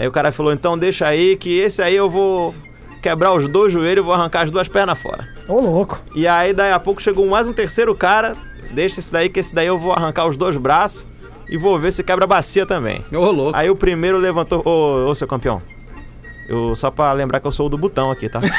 Aí o cara falou, então deixa aí que esse aí eu vou quebrar os dois joelhos e vou arrancar as duas pernas fora. Ô, louco. E aí daí a pouco chegou mais um terceiro cara, deixa esse daí que esse daí eu vou arrancar os dois braços e vou ver se quebra a bacia também. Ô, louco. Aí o primeiro levantou, ô, ô seu campeão. Eu, só pra lembrar que eu sou o do botão aqui, tá?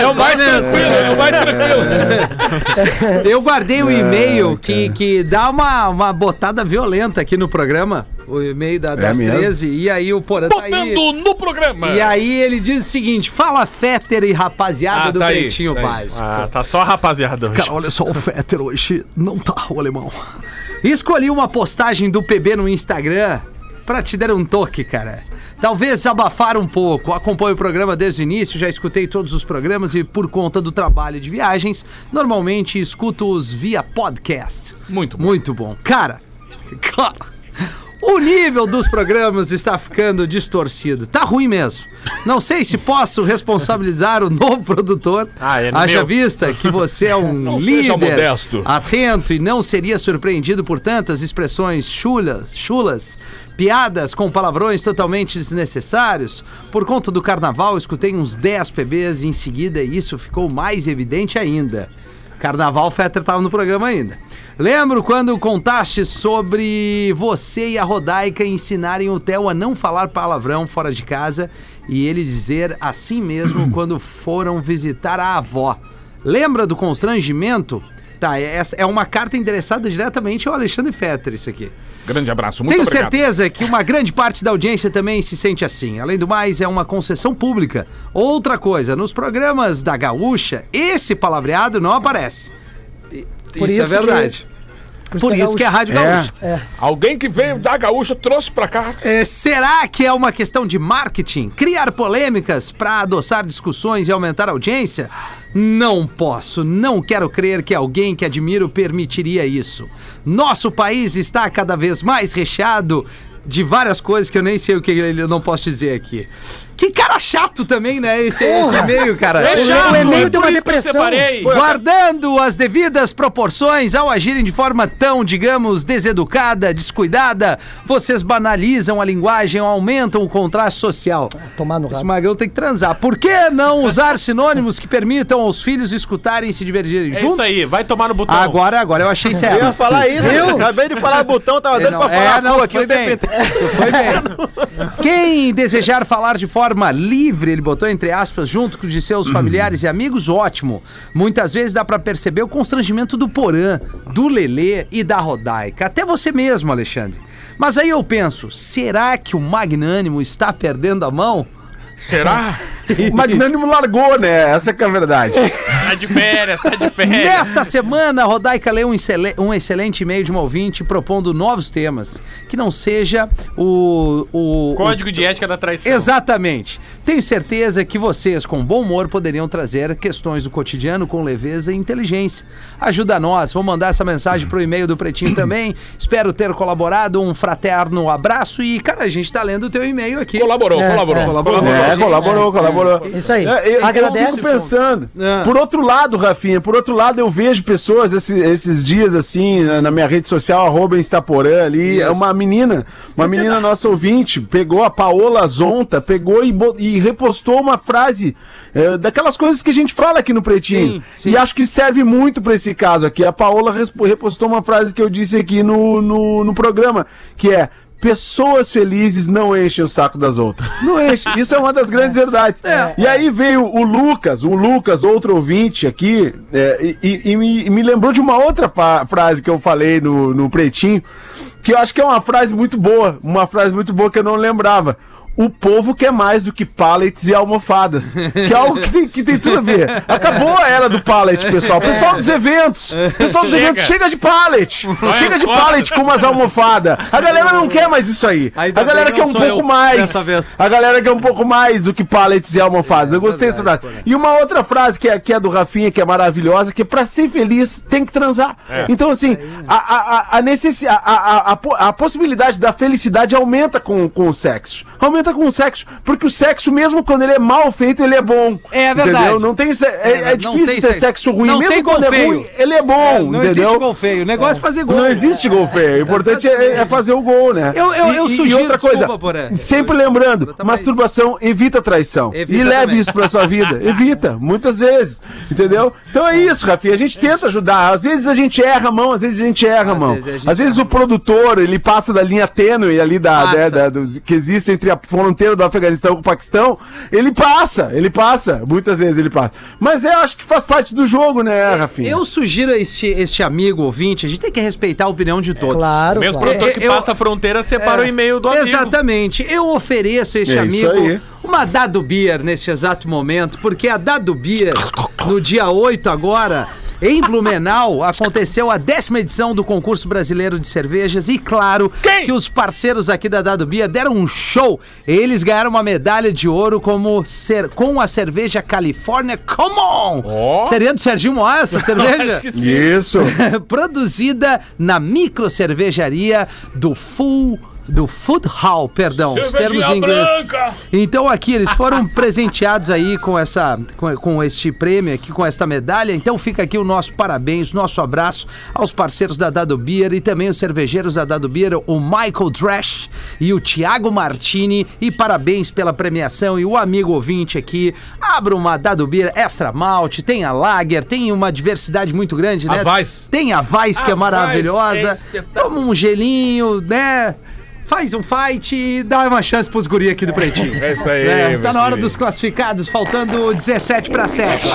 É o mais tranquilo, é o mais tranquilo. Eu guardei o e-mail que, que dá uma, uma botada violenta aqui no programa. O e-mail da- das mesmo? 13. E aí o Porã tá aí. Botando no programa. E aí ele diz o seguinte: fala Fetter e rapaziada Ah, do tá aí, Pretinho tá aí. Básico. Ah, tá só a rapaziada hoje. Cara, olha só, o Fetter hoje não tá, o alemão. Escolhi uma postagem do PB no Instagram pra te dar um toque, cara. Talvez abafar um pouco. Acompanho o programa desde o início, já escutei todos os programas e por conta do trabalho de viagens, normalmente escuto-os via podcast. Muito bom. Muito bom. Cara, cara, o nível dos programas está ficando distorcido. Tá ruim mesmo. Não sei se posso responsabilizar o novo produtor. Ah, é Haja meu. vista que você é um Não líder atento e não seria surpreendido por tantas expressões chulas, chulas, piadas com palavrões totalmente desnecessários. Por conta do carnaval, escutei uns 10 PBs e em seguida isso ficou mais evidente ainda. Carnaval, Fetter estava no programa ainda. Lembro quando contaste sobre você e a Rodaica ensinarem o Theo a não falar palavrão fora de casa e ele dizer assim mesmo quando foram visitar a avó. Lembra do constrangimento? Tá, essa é uma carta endereçada diretamente ao Alexandre Fetter, isso aqui. Grande abraço, muito Tenho obrigado. certeza que uma grande parte da audiência também se sente assim. Além do mais, é uma concessão pública. Outra coisa, nos programas da Gaúcha, esse palavreado não aparece. Por isso, isso é que- verdade. Por isso que é a Rádio É. Gaúcha. Alguém que veio da gaúcha trouxe pra cá. É, será que é uma questão de marketing? Criar polêmicas para adoçar discussões e aumentar a audiência? Não posso, não quero crer que alguém que admiro permitiria isso. Nosso país está cada vez mais recheado de várias coisas que eu nem sei o que ele eu não posso dizer aqui. Que cara chato também, né? Esse, esse e-mail, cara. É chato, o e-mail é por uma isso que eu depressão. separei. Guardando as devidas proporções ao agirem de forma tão, digamos, deseducada, descuidada, vocês banalizam a linguagem ou aumentam o contraste social. Tomar no Esse rabo. magrão tem que transar. Por que não usar sinônimos que permitam aos filhos escutarem e se divertirem É juntos? isso aí, vai tomar no botão. Agora, agora eu achei Eu ia certo. falar isso, acabei de falar botão, tava É, dando não, pra falar é, não, pô aqui foi bem. Foi bem. Quem desejar falar de forma livre, ele botou entre aspas, junto com de seus familiares e amigos, ótimo. Muitas vezes dá pra perceber o constrangimento do Porã, do Lelê e da Rodaica. Até você mesmo, Alexandre. Mas aí eu penso, será que o Magnânimo está perdendo a mão? Será? O Magnânimo largou, né? Essa que é a verdade. Tá de férias, tá de férias. Nesta semana, a Rodaica leu um, um excelente e-mail de uma ouvinte propondo novos temas, que não seja o... o Código de ética da traição. Exatamente. Tenho certeza que vocês, com bom humor, poderiam trazer questões do cotidiano com leveza e inteligência. Ajuda nós. Vou mandar essa mensagem pro e-mail do Pretinho também. Espero ter colaborado. Um fraterno abraço. E, cara, a gente tá lendo o teu e-mail aqui. Colaborou, É, colaborou. é. Colaborou. É, gente. colaborou, colaborou. Isso aí. É, eu, Agradece. eu fico pensando. É. Por outro lado, Rafinha, por outro lado, eu vejo pessoas esse- esses dias assim, na, minha rede social, arroba Instaporã ali, é uma menina, uma menina nossa ouvinte, pegou a Paola Zonta, pegou e, e repostou uma frase é, daquelas coisas que a gente fala aqui no Pretinho. Sim, sim. E acho que serve muito pra esse caso aqui. A Paola repostou uma frase que eu disse aqui no, no, no programa, que é pessoas felizes não enchem o saco das outras. Não enchem. Isso é uma das grandes verdades. E aí veio o Lucas, o Lucas, outro ouvinte aqui, é, e, e- me, e me lembrou de uma outra frase que eu falei no, no Pretinho, que eu acho que é uma frase muito boa, uma frase muito boa que eu não lembrava. O povo quer mais do que pallets e almofadas. Que é algo que tem, que tem tudo a ver. Acabou a era do pallet, pessoal. Pessoal dos eventos. Pessoal dos eventos, chega de pallet. Chega de pallet com umas almofadas. A galera não quer mais isso aí. Ainda A galera quer um pouco mais. A galera quer um pouco mais do que pallets e almofadas. Eu gostei dessa frase. E uma outra frase que é, que é do Rafinha, que é maravilhosa, que é pra ser feliz tem que transar. Então, assim, a, a, a, a, necessi- a, a, a, a possibilidade da felicidade aumenta com, com o sexo. Aumenta com o sexo. Porque o sexo, mesmo quando ele é mal feito, ele é bom. É verdade. Entendeu? Não tem, é, é não difícil ter sexo. sexo ruim. Não mesmo tem quando é ruim, ele é bom. não entendeu? existe gol feio. O negócio é fazer gol. Não existe gol feio. O importante é, é fazer o gol, né? Eu- eu- eu E- e sugiro- outra coisa, desculpa, sempre lembrando, Também- masturbação evita traição. Evita e leve também. isso pra sua vida. Evita, muitas vezes. Entendeu? Então é isso, Rafinha. A gente tenta ajudar. Às vezes a gente erra a mão, às vezes a gente erra a Às mão. vezes a gente Às vezes o produtor, ele passa da linha tênue ali da, né, da- que existe entre a fronteira do Afeganistão com o Paquistão. Ele passa, ele passa. Muitas vezes ele passa. Mas eu acho que faz parte do jogo, né, Rafinha? Eu sugiro a este, este amigo ouvinte, a gente tem que respeitar a opinião de todos. Claro, Mesmo claro. produtor que Eu- passa a fronteira separa o e-mail do amigo. Exatamente. Eu ofereço a este É amigo aí. uma Dado Beer neste exato momento, porque a Dado Beer, no dia 8 agora, em Blumenau, aconteceu a décima edição do concurso brasileiro de cervejas e claro que os parceiros aqui da Dado Beer deram um show. Eles ganharam uma medalha de ouro como ser, com a cerveja California Come On. Seria do Serginho Moá essa cerveja? Acho que sim. Isso. produzida na micro cervejaria do Full do Food Hall, perdão, os termos em inglês. branca. Então aqui eles foram presenteados aí com essa com, com este prêmio aqui com esta medalha. Então fica aqui o nosso parabéns, nosso abraço aos parceiros da Dado Beer e também os cervejeiros da Dado Beer, o Michael Drash e o Thiago Martini e parabéns pela premiação e o amigo ouvinte aqui. Abra uma Dado Beer Extra Malte, tem a Lager, tem uma diversidade muito grande, né? A Weiss. Tem a Vice que é A maravilhosa. é. Toma um gelinho, né? Faz um fight e dá uma chance pros guri aqui do Pretinho. É isso aí, É, tá na hora dos classificados, faltando 17 para 7.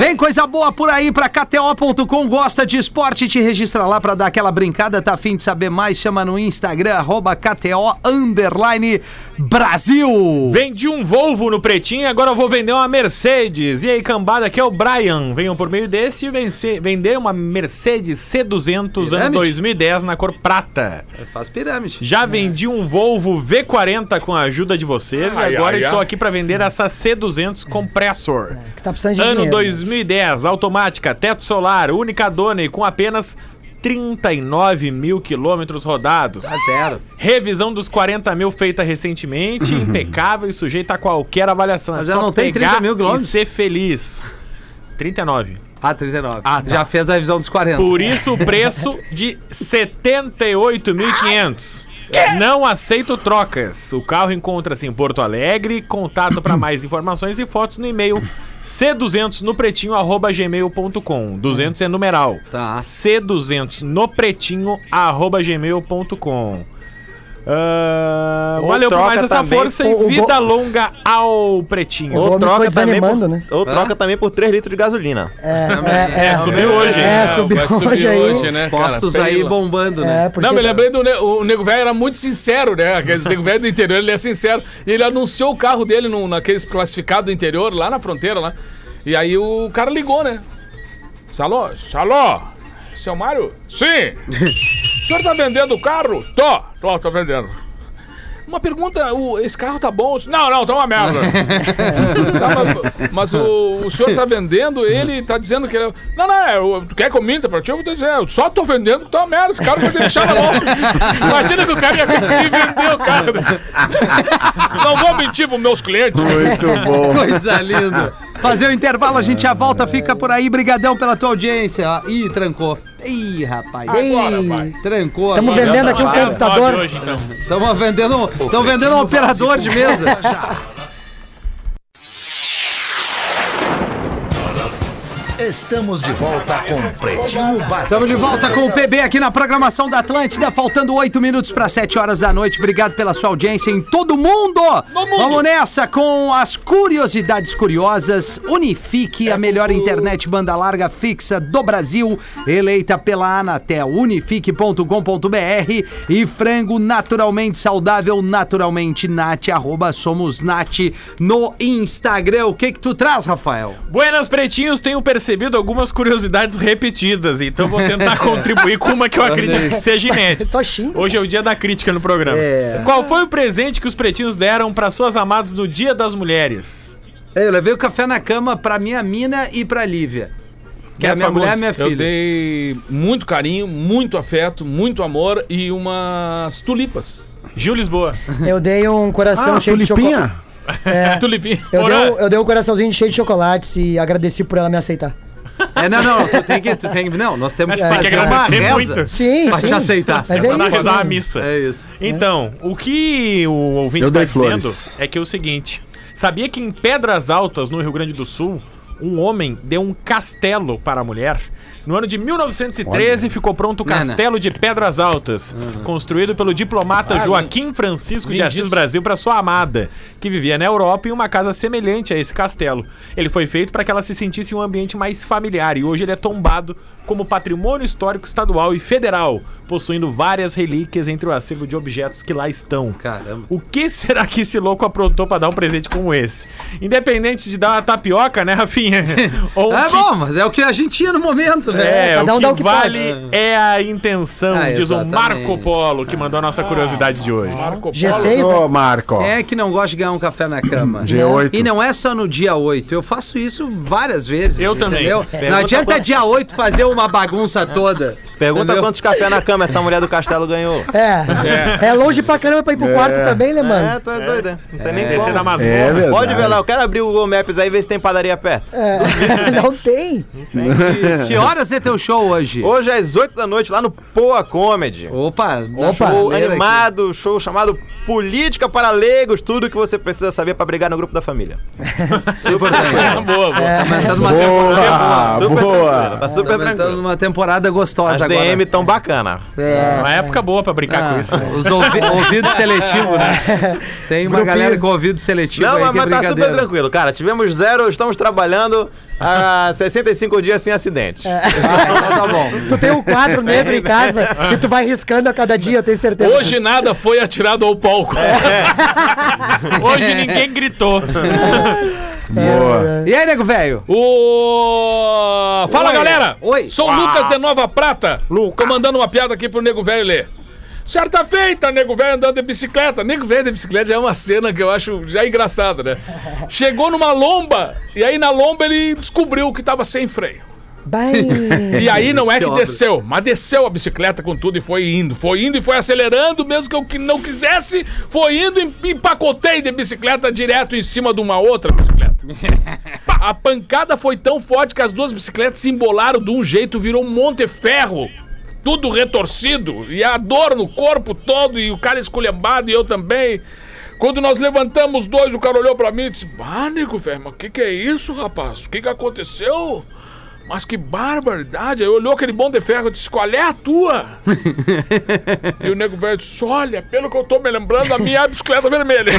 Vem coisa boa por aí pra KTO.com. Gosta de esporte? Te registra lá pra dar aquela brincada. Tá afim de saber mais? Chama no Instagram, arroba KTO underline Brasil. Vendi um Volvo no Pretinho e agora eu vou vender uma Mercedes. E aí, cambada, aqui é o Brian. Venham por meio desse e vencer, vender uma Mercedes C200 ano Pirâmide. 2010 na cor prata. Faz pirâmide. Já vendi um Volvo V40 com a ajuda de vocês Ai, e agora ai, estou ai. aqui para vender essa C200 Compressor. Que tá precisando de Ano dinheiro. 2010, automática, teto solar, única dona e com apenas 39 mil quilômetros rodados. Tá zero. Revisão dos 40 mil feita recentemente, impecável e sujeita a qualquer avaliação. Mas é ela não tem pegar 30 mil quilômetros? E ser feliz. 39. Ah, 39. Ah, tá. Já fez a revisão dos 40. Por isso o preço de 78.500. Não aceito trocas. O carro encontra-se em Porto Alegre. Contato para mais informações e fotos no e-mail c200 no pretinho arroba gmail.com. 200 é numeral. Tá. C200 no pretinho arroba gmail.com. Ah, Ou valeu por mais essa também. força O- e o vida go- longa ao pretinho. O Ou troca, também por, né? ou troca também por 3 litros de gasolina. É, é, É, subiu hoje. É, subiu vai subir hoje aí. né, cara? Postos aí Pela- bombando, né? É, Não, me tá- lembrei do ne- o Nego Velho era muito sincero, né? Aquele Nego Velho do interior, ele é sincero. E ele anunciou o carro dele num, naqueles classificados do interior, lá na fronteira, lá. E aí o cara ligou, né? Salô, salô, seu Mário? Sim! o senhor tá vendendo o carro? Tô, tô, tô vendendo. Uma pergunta, o- esse carro tá bom? Não, não, tá uma merda. Tá, mas mas o, o senhor tá vendendo ele tá dizendo que ele. Não, não, é, o- tu quer que eu minta pra ti? Eu vou te dizer, eu só tô vendendo que tá uma merda. Esse carro vai deixar na mão. Imagina que o cara ia conseguir vender o carro. Não vou mentir pros meus clientes. Muito bom. Coisa linda. Fazer o intervalo, a gente já volta, fica por aí. Brigadão pela tua audiência. Ih, trancou. Ih, rapaz. Agora, Ei, vai. Trancou. Estamos vendendo aqui um conquistador. hoje, então. Estamos vendendo, vendendo um operador de mesa. Estamos de volta com Pretinho Básico. Estamos de volta com o PB aqui na programação da Atlântida, faltando oito minutos para 7 horas da noite. Obrigado pela sua audiência em todo mundo. Vamos nessa com as curiosidades curiosas. Unifique, a melhor internet banda larga fixa do Brasil, eleita pela Anatel, unifique.com.br e frango naturalmente saudável, naturalmente nat, arroba somos nat no Instagram. O que que tu traz, Rafael? Buenas Pretinhos, tenho percebido algumas curiosidades repetidas, então vou tentar contribuir com uma que eu acredito que seja inédita. Só xinga. Hoje é o dia da crítica no programa. É. Qual foi o presente que os pretinhos deram para suas amadas no Dia das Mulheres? Eu levei o café na cama pra minha mina e pra Lívia. Que é a minha mulher e minha Eu filha. dei muito carinho, muito afeto, muito amor e umas tulipas. Gil Lisboa. Eu dei um coração Ah, cheio de chocolate. É, Tulipinha. eu, dei, um- eu dei um coraçãozinho cheio de chocolates e agradeci por ela me aceitar. É, não, não, tu tem que, tu tem que, não, nós temos que Tem que fazer uma agradecer reza muito. Sim, pra sim. te aceitar. Mas Pra é dar isso. rezar a missa. É isso. Então, o que o ouvinte Eu está dei dizendo flores. é que é o seguinte: sabia que em Pedras Altas, no Rio Grande do Sul, um homem deu um castelo para a mulher? No ano de 1913 ficou pronto o Nana. Castelo de Pedras Altas, construído pelo diplomata Ah, Joaquim Francisco de Assis disso. Brasil para sua amada, que vivia na Europa em uma casa semelhante a esse castelo. Ele foi feito para que ela se sentisse em um ambiente mais familiar e hoje ele é tombado como patrimônio histórico estadual e federal, possuindo várias relíquias entre o acervo de objetos que lá estão. Caramba. O que será que esse louco aprontou pra dar um presente como esse? Independente de dar uma tapioca, né, Rafinha? Ou É que- bom, mas é o que a gente tinha no momento, né? É, cada um o dá que o que vale pode. é a intenção, Ah, diz o. Marco Polo, que mandou a nossa curiosidade de hoje. Marco Polo. G6, né? Ô, Marco. Quem é que não gosta de ganhar um café na cama? G8. E não é só no dia 8, eu faço isso várias vezes. Eu também. entendeu? Não Pergunta adianta quanto- dia 8 fazer uma bagunça toda. Pergunta entendeu? quantos café na cama essa mulher do castelo ganhou. É. é. longe pra caramba pra ir pro quarto também, né, É, mano? tu é doido, né? Não tem nem Descer na como. Amazônia. É verdade. Pode ver lá, eu quero abrir o Google Maps aí e ver se tem padaria perto. É. Não tem. Que horas é teu show hoje? Hoje às 8 da noite lá no Poa Comedy. Opa, Um show animado, show chamado Política para Leigos, tudo que você precisa saber pra brigar no grupo da família. Super bem. boa, boa. Tá aumentando uma temporada Boa, Super tranquilo, boa. tá Tá super aumentando tranquilo. uma temporada gostosa As agora. DM tão bacana. É. Uma época boa pra brincar Ah, com isso. os ouvi ouvido seletivo, né? Tem uma galera com ouvido seletivo Não, aí mas, que é mas tá super tranquilo, cara. Tivemos zero, estamos trabalhando há 65 dias sem acidentes. Ah, então tá bom. Tu tem um quadro negro em casa que tu vai riscando a cada dia, eu tenho certeza. Hoje nada foi atirado ao palco. Hoje ninguém gritou. Boa. E aí, nego velho? O... Fala, Oi. galera! Oi. Sou o Lucas de Nova Prata. Tô mandando uma piada aqui pro Nego Velho ler. Certa feita, Nego Velho andando de bicicleta. Nego Velho de bicicleta já é uma cena que eu acho já engraçada, né? Chegou numa lomba, e aí na lomba ele descobriu que tava sem freio. Bem. E aí não é Que desceu, mas desceu a bicicleta com tudo e foi indo. Foi indo e foi acelerando, mesmo que eu que não quisesse, foi indo e empacotei de bicicleta direto em cima de uma outra bicicleta. A pancada foi tão forte que as duas bicicletas se embolaram de um jeito, virou um monte de ferro. Tudo retorcido, e a dor no corpo todo, e o cara esculhambado, e eu também. Quando nós levantamos os dois, o cara olhou pra mim e disse: Ah, nego, velho, mas o que, que é isso, rapaz? O que, que aconteceu? Mas que barbaridade! Aí olhou aquele bom de ferro e disse: Qual é a tua? e o nego velho disse: Olha, pelo que eu tô me lembrando, a minha é a bicicleta vermelha.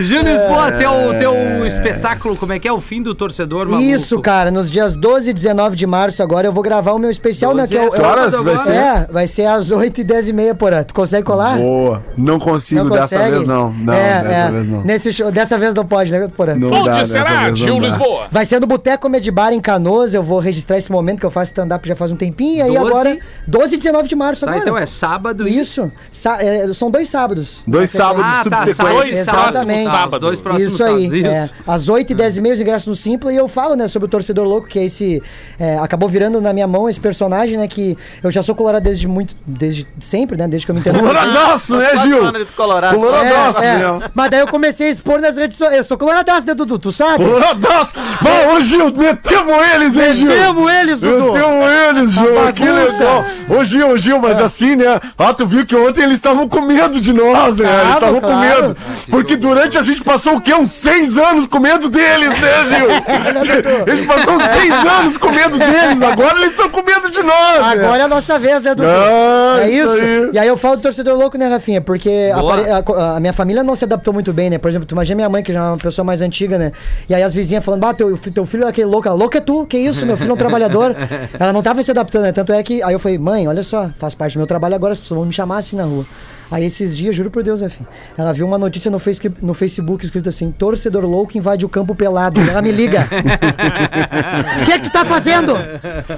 Gil Lisboa, teu, teu espetáculo, como é que é? O fim do torcedor maluco. Isso, cara, nos dias 12 e 19 de março agora eu vou gravar o meu especial, né? 12 Que é, horas vai ser? É, vai ser às 8 e 10 e meia, porra. Tu consegue colar? Boa. Não consigo dessa vez, não. Não, é, dessa é. vez não. Nesse show, dessa vez não pode, né, porra? Não dá, Onde será, Gil. Lisboa? Vai ser no Boteco Comedy Bar em Canoas. Eu vou registrar esse momento que eu faço stand-up já faz um tempinho. E aí 12? agora, 12 e 19 de março Tá, agora. então é sábado e... Isso. Sa- é, são dois sábados. Dois sábados Ah, tá, subsequentes. sábado. Dois próximos Exatamente. sábados. Dois próximos Isso aí, sábados, é, isso. às 8 e 10 e meia os ingressos no Simpla e eu falo, né, sobre o Torcedor Louco, que é esse, é, acabou virando na minha mão esse personagem, né, que eu já sou colorado desde muito, desde sempre, né, desde que eu me entendo. Coloradaço, né, Gil? Colorado. Colorado. É, Coloradaço, é. meu. Mas daí eu comecei a expor nas redes sociais. Eu sou coloradaço. Coloradas, né, Dudu? Tu sabe? Vai, ô Gil, metemos eles, hein, Gil? Metemos eles, Dudu. Metemos eles, Gil. Que legal. Ô Gil, ô Gil, mas assim, né? Ah, tu viu que ontem eles estavam com medo de nós, né? eles Tava, estavam com claro. medo. Porque durante a gente passou o quê? Uns seis anos com medo deles, né, Gil? a gente passou uns seis anos com medo deles. Agora eles estão com medo de nós, né? Agora é a nossa vez, né, Dudu? Ah, é isso isso. aí. E aí eu falo do torcedor louco, né, Rafinha? Porque a, a- a minha família não se adaptou muito bem, né? Por exemplo, tu imagina minha mãe, que já é uma pessoa mais antiga, né? E aí as vizinhas falando, bah, teu, teu filho é aquele louco. Ela, louco é tu, que isso? Meu filho é um trabalhador. Ela não tava se adaptando, né? Tanto é que. Aí eu falei, mãe, olha só, faz parte do meu trabalho agora, as pessoas vão me chamar assim na rua. Aí esses dias, juro por Deus, Rafinha, ela viu uma notícia no, face, no Facebook escrito assim: torcedor louco invade o campo pelado. Ela me liga. O que é que tu tá fazendo?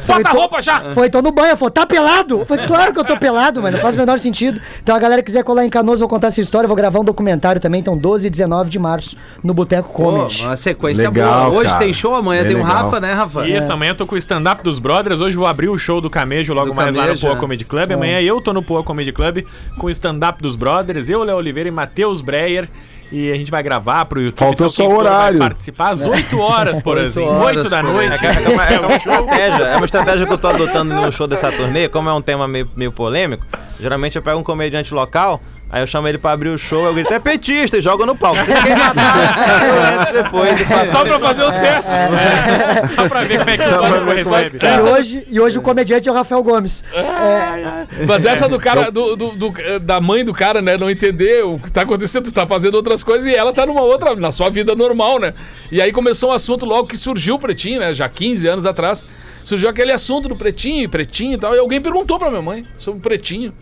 Bota a roupa já! Foi, tô no banho. Falou, tá pelado? Foi claro que eu tô pelado, mas não faz o menor sentido. Então a galera quiser colar em Canoas, vou contar essa história. Vou gravar um documentário também, então 12 e 19 de março, no Boteco Comedy. uma sequência Legal, boa. Hoje cara. tem show, amanhã Bem tem o legal. Rafa, né, Rafa? Isso, amanhã eu tô com o stand-up dos brothers. Hoje eu vou abrir o show do Camejo logo Do mais lá no Camejo, Poa é. Comedy Club. Amanhã eu tô no Poa Comedy Club com o stand-up dos brothers. Eu, Léo Oliveira e Matheus Breyer. E a gente vai gravar pro YouTube. Faltou só quem o horário. participar às 8 horas, porazinho. horas, 8 da Porazinho. noite. É, é uma, é uma estratégia, é uma estratégia que eu tô adotando no show dessa turnê, como é um tema meio, meio polêmico, geralmente eu pego um comediante local, aí eu chamo ele pra abrir o show, eu grito, é petista, e jogo no palco. Se ninguém matar, eu entro depois. Só pra fazer o teste. É, Só pra ver como é que o público recebe. E hoje, e hoje o comediante é o Rafael Gomes. É, Mas essa do cara, do, do- do- da mãe do cara, né? Não entender o que tá acontecendo, tu tá fazendo outras coisas e ela tá numa outra, na sua vida normal, né? E aí começou um assunto logo que surgiu o Pretinho, né? Já 15 anos atrás. Surgiu aquele assunto do Pretinho, Pretinho e tal. E alguém perguntou pra minha mãe sobre o Pretinho.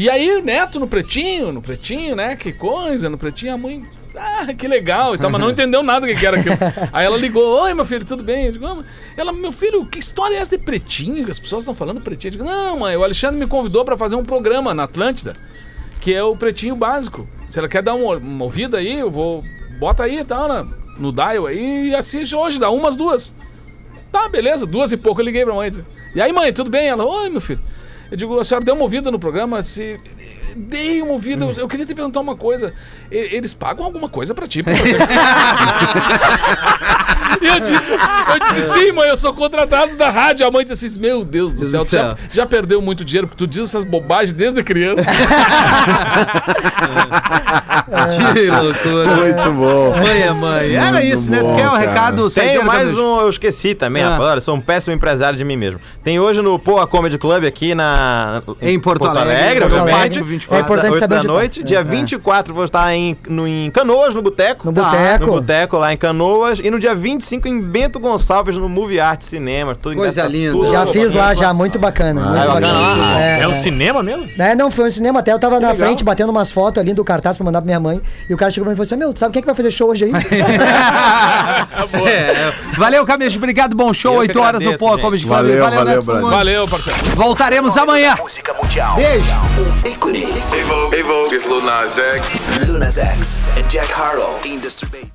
E aí, o neto no Pretinho, no Pretinho, né? Que coisa, no Pretinho, a mãe. Ah, que legal e tal, mas não entendeu nada do que, era aquilo. Aí ela ligou, oi meu filho, tudo bem? Eu digo, "Ah, ela, meu filho, que história é essa de pretinho? Que as pessoas estão falando pretinho. Eu digo, não, mãe, o Alexandre me convidou pra fazer um programa na Atlântida, que é o Pretinho Básico. Se ela quer dar uma, uma ouvida aí, eu vou. Bota aí e tal, né, no dial aí e assiste hoje, dá umas duas. Tá, beleza, duas e pouco eu liguei pra mãe. disse, E aí, mãe, tudo bem? Ela, oi, meu filho. Eu digo, a senhora deu uma ouvida no programa? Se dei uma ouvida, eu, eu queria te perguntar uma coisa. Eles pagam alguma coisa pra ti? pra fazer?" E eu disse, eu disse, sim, mãe, eu sou contratado da rádio. A mãe disse assim, meu Deus do Deus céu, do tu já, céu. já perdeu muito dinheiro, porque tu diz essas bobagens desde criança. Que loucura. Muito bom. Mãe é mãe. Era Muito isso, né? Tu bom, quer um cara. recado? Tenho mais um, eu esqueci também, Ah. rapaz. Olha, sou um péssimo empresário de mim mesmo. Tem hoje no Poa Comedy Club aqui na. Em Porto Alegre, Porto obviamente. Alegre. 24. É importante 8 saber da tá. noite. Dia 24 vou estar em, no, em Canoas, no Boteco. No Tá. Boteco. No Boteco, lá em Canoas. E no dia 25 em Bento Gonçalves, no Movie Art Cinema. Tudo Coisa linda. tudo Já no fiz lá, já, muito bacana. muito é bacana. É, É o é. cinema mesmo? É, não, foi um cinema. Até eu tava na legal. frente batendo umas fotos ali do cartaz pra mandar pra minha mãe. E o cara chegou pra mim e falou assim: Meu, tu sabe quem é que vai fazer show hoje aí? É, valeu, Camejo. Obrigado, bom show. Eu que 8 horas no agradeço, Poa gente. Comedy Club. Valeu, valeu, Neto brother. Fagundes. Valeu, parceiro. Voltaremos amanhã. Música mundial. Beijo. Um ícone. It's Lil Nas X. Lil Nas X Jack Harlow. Industry.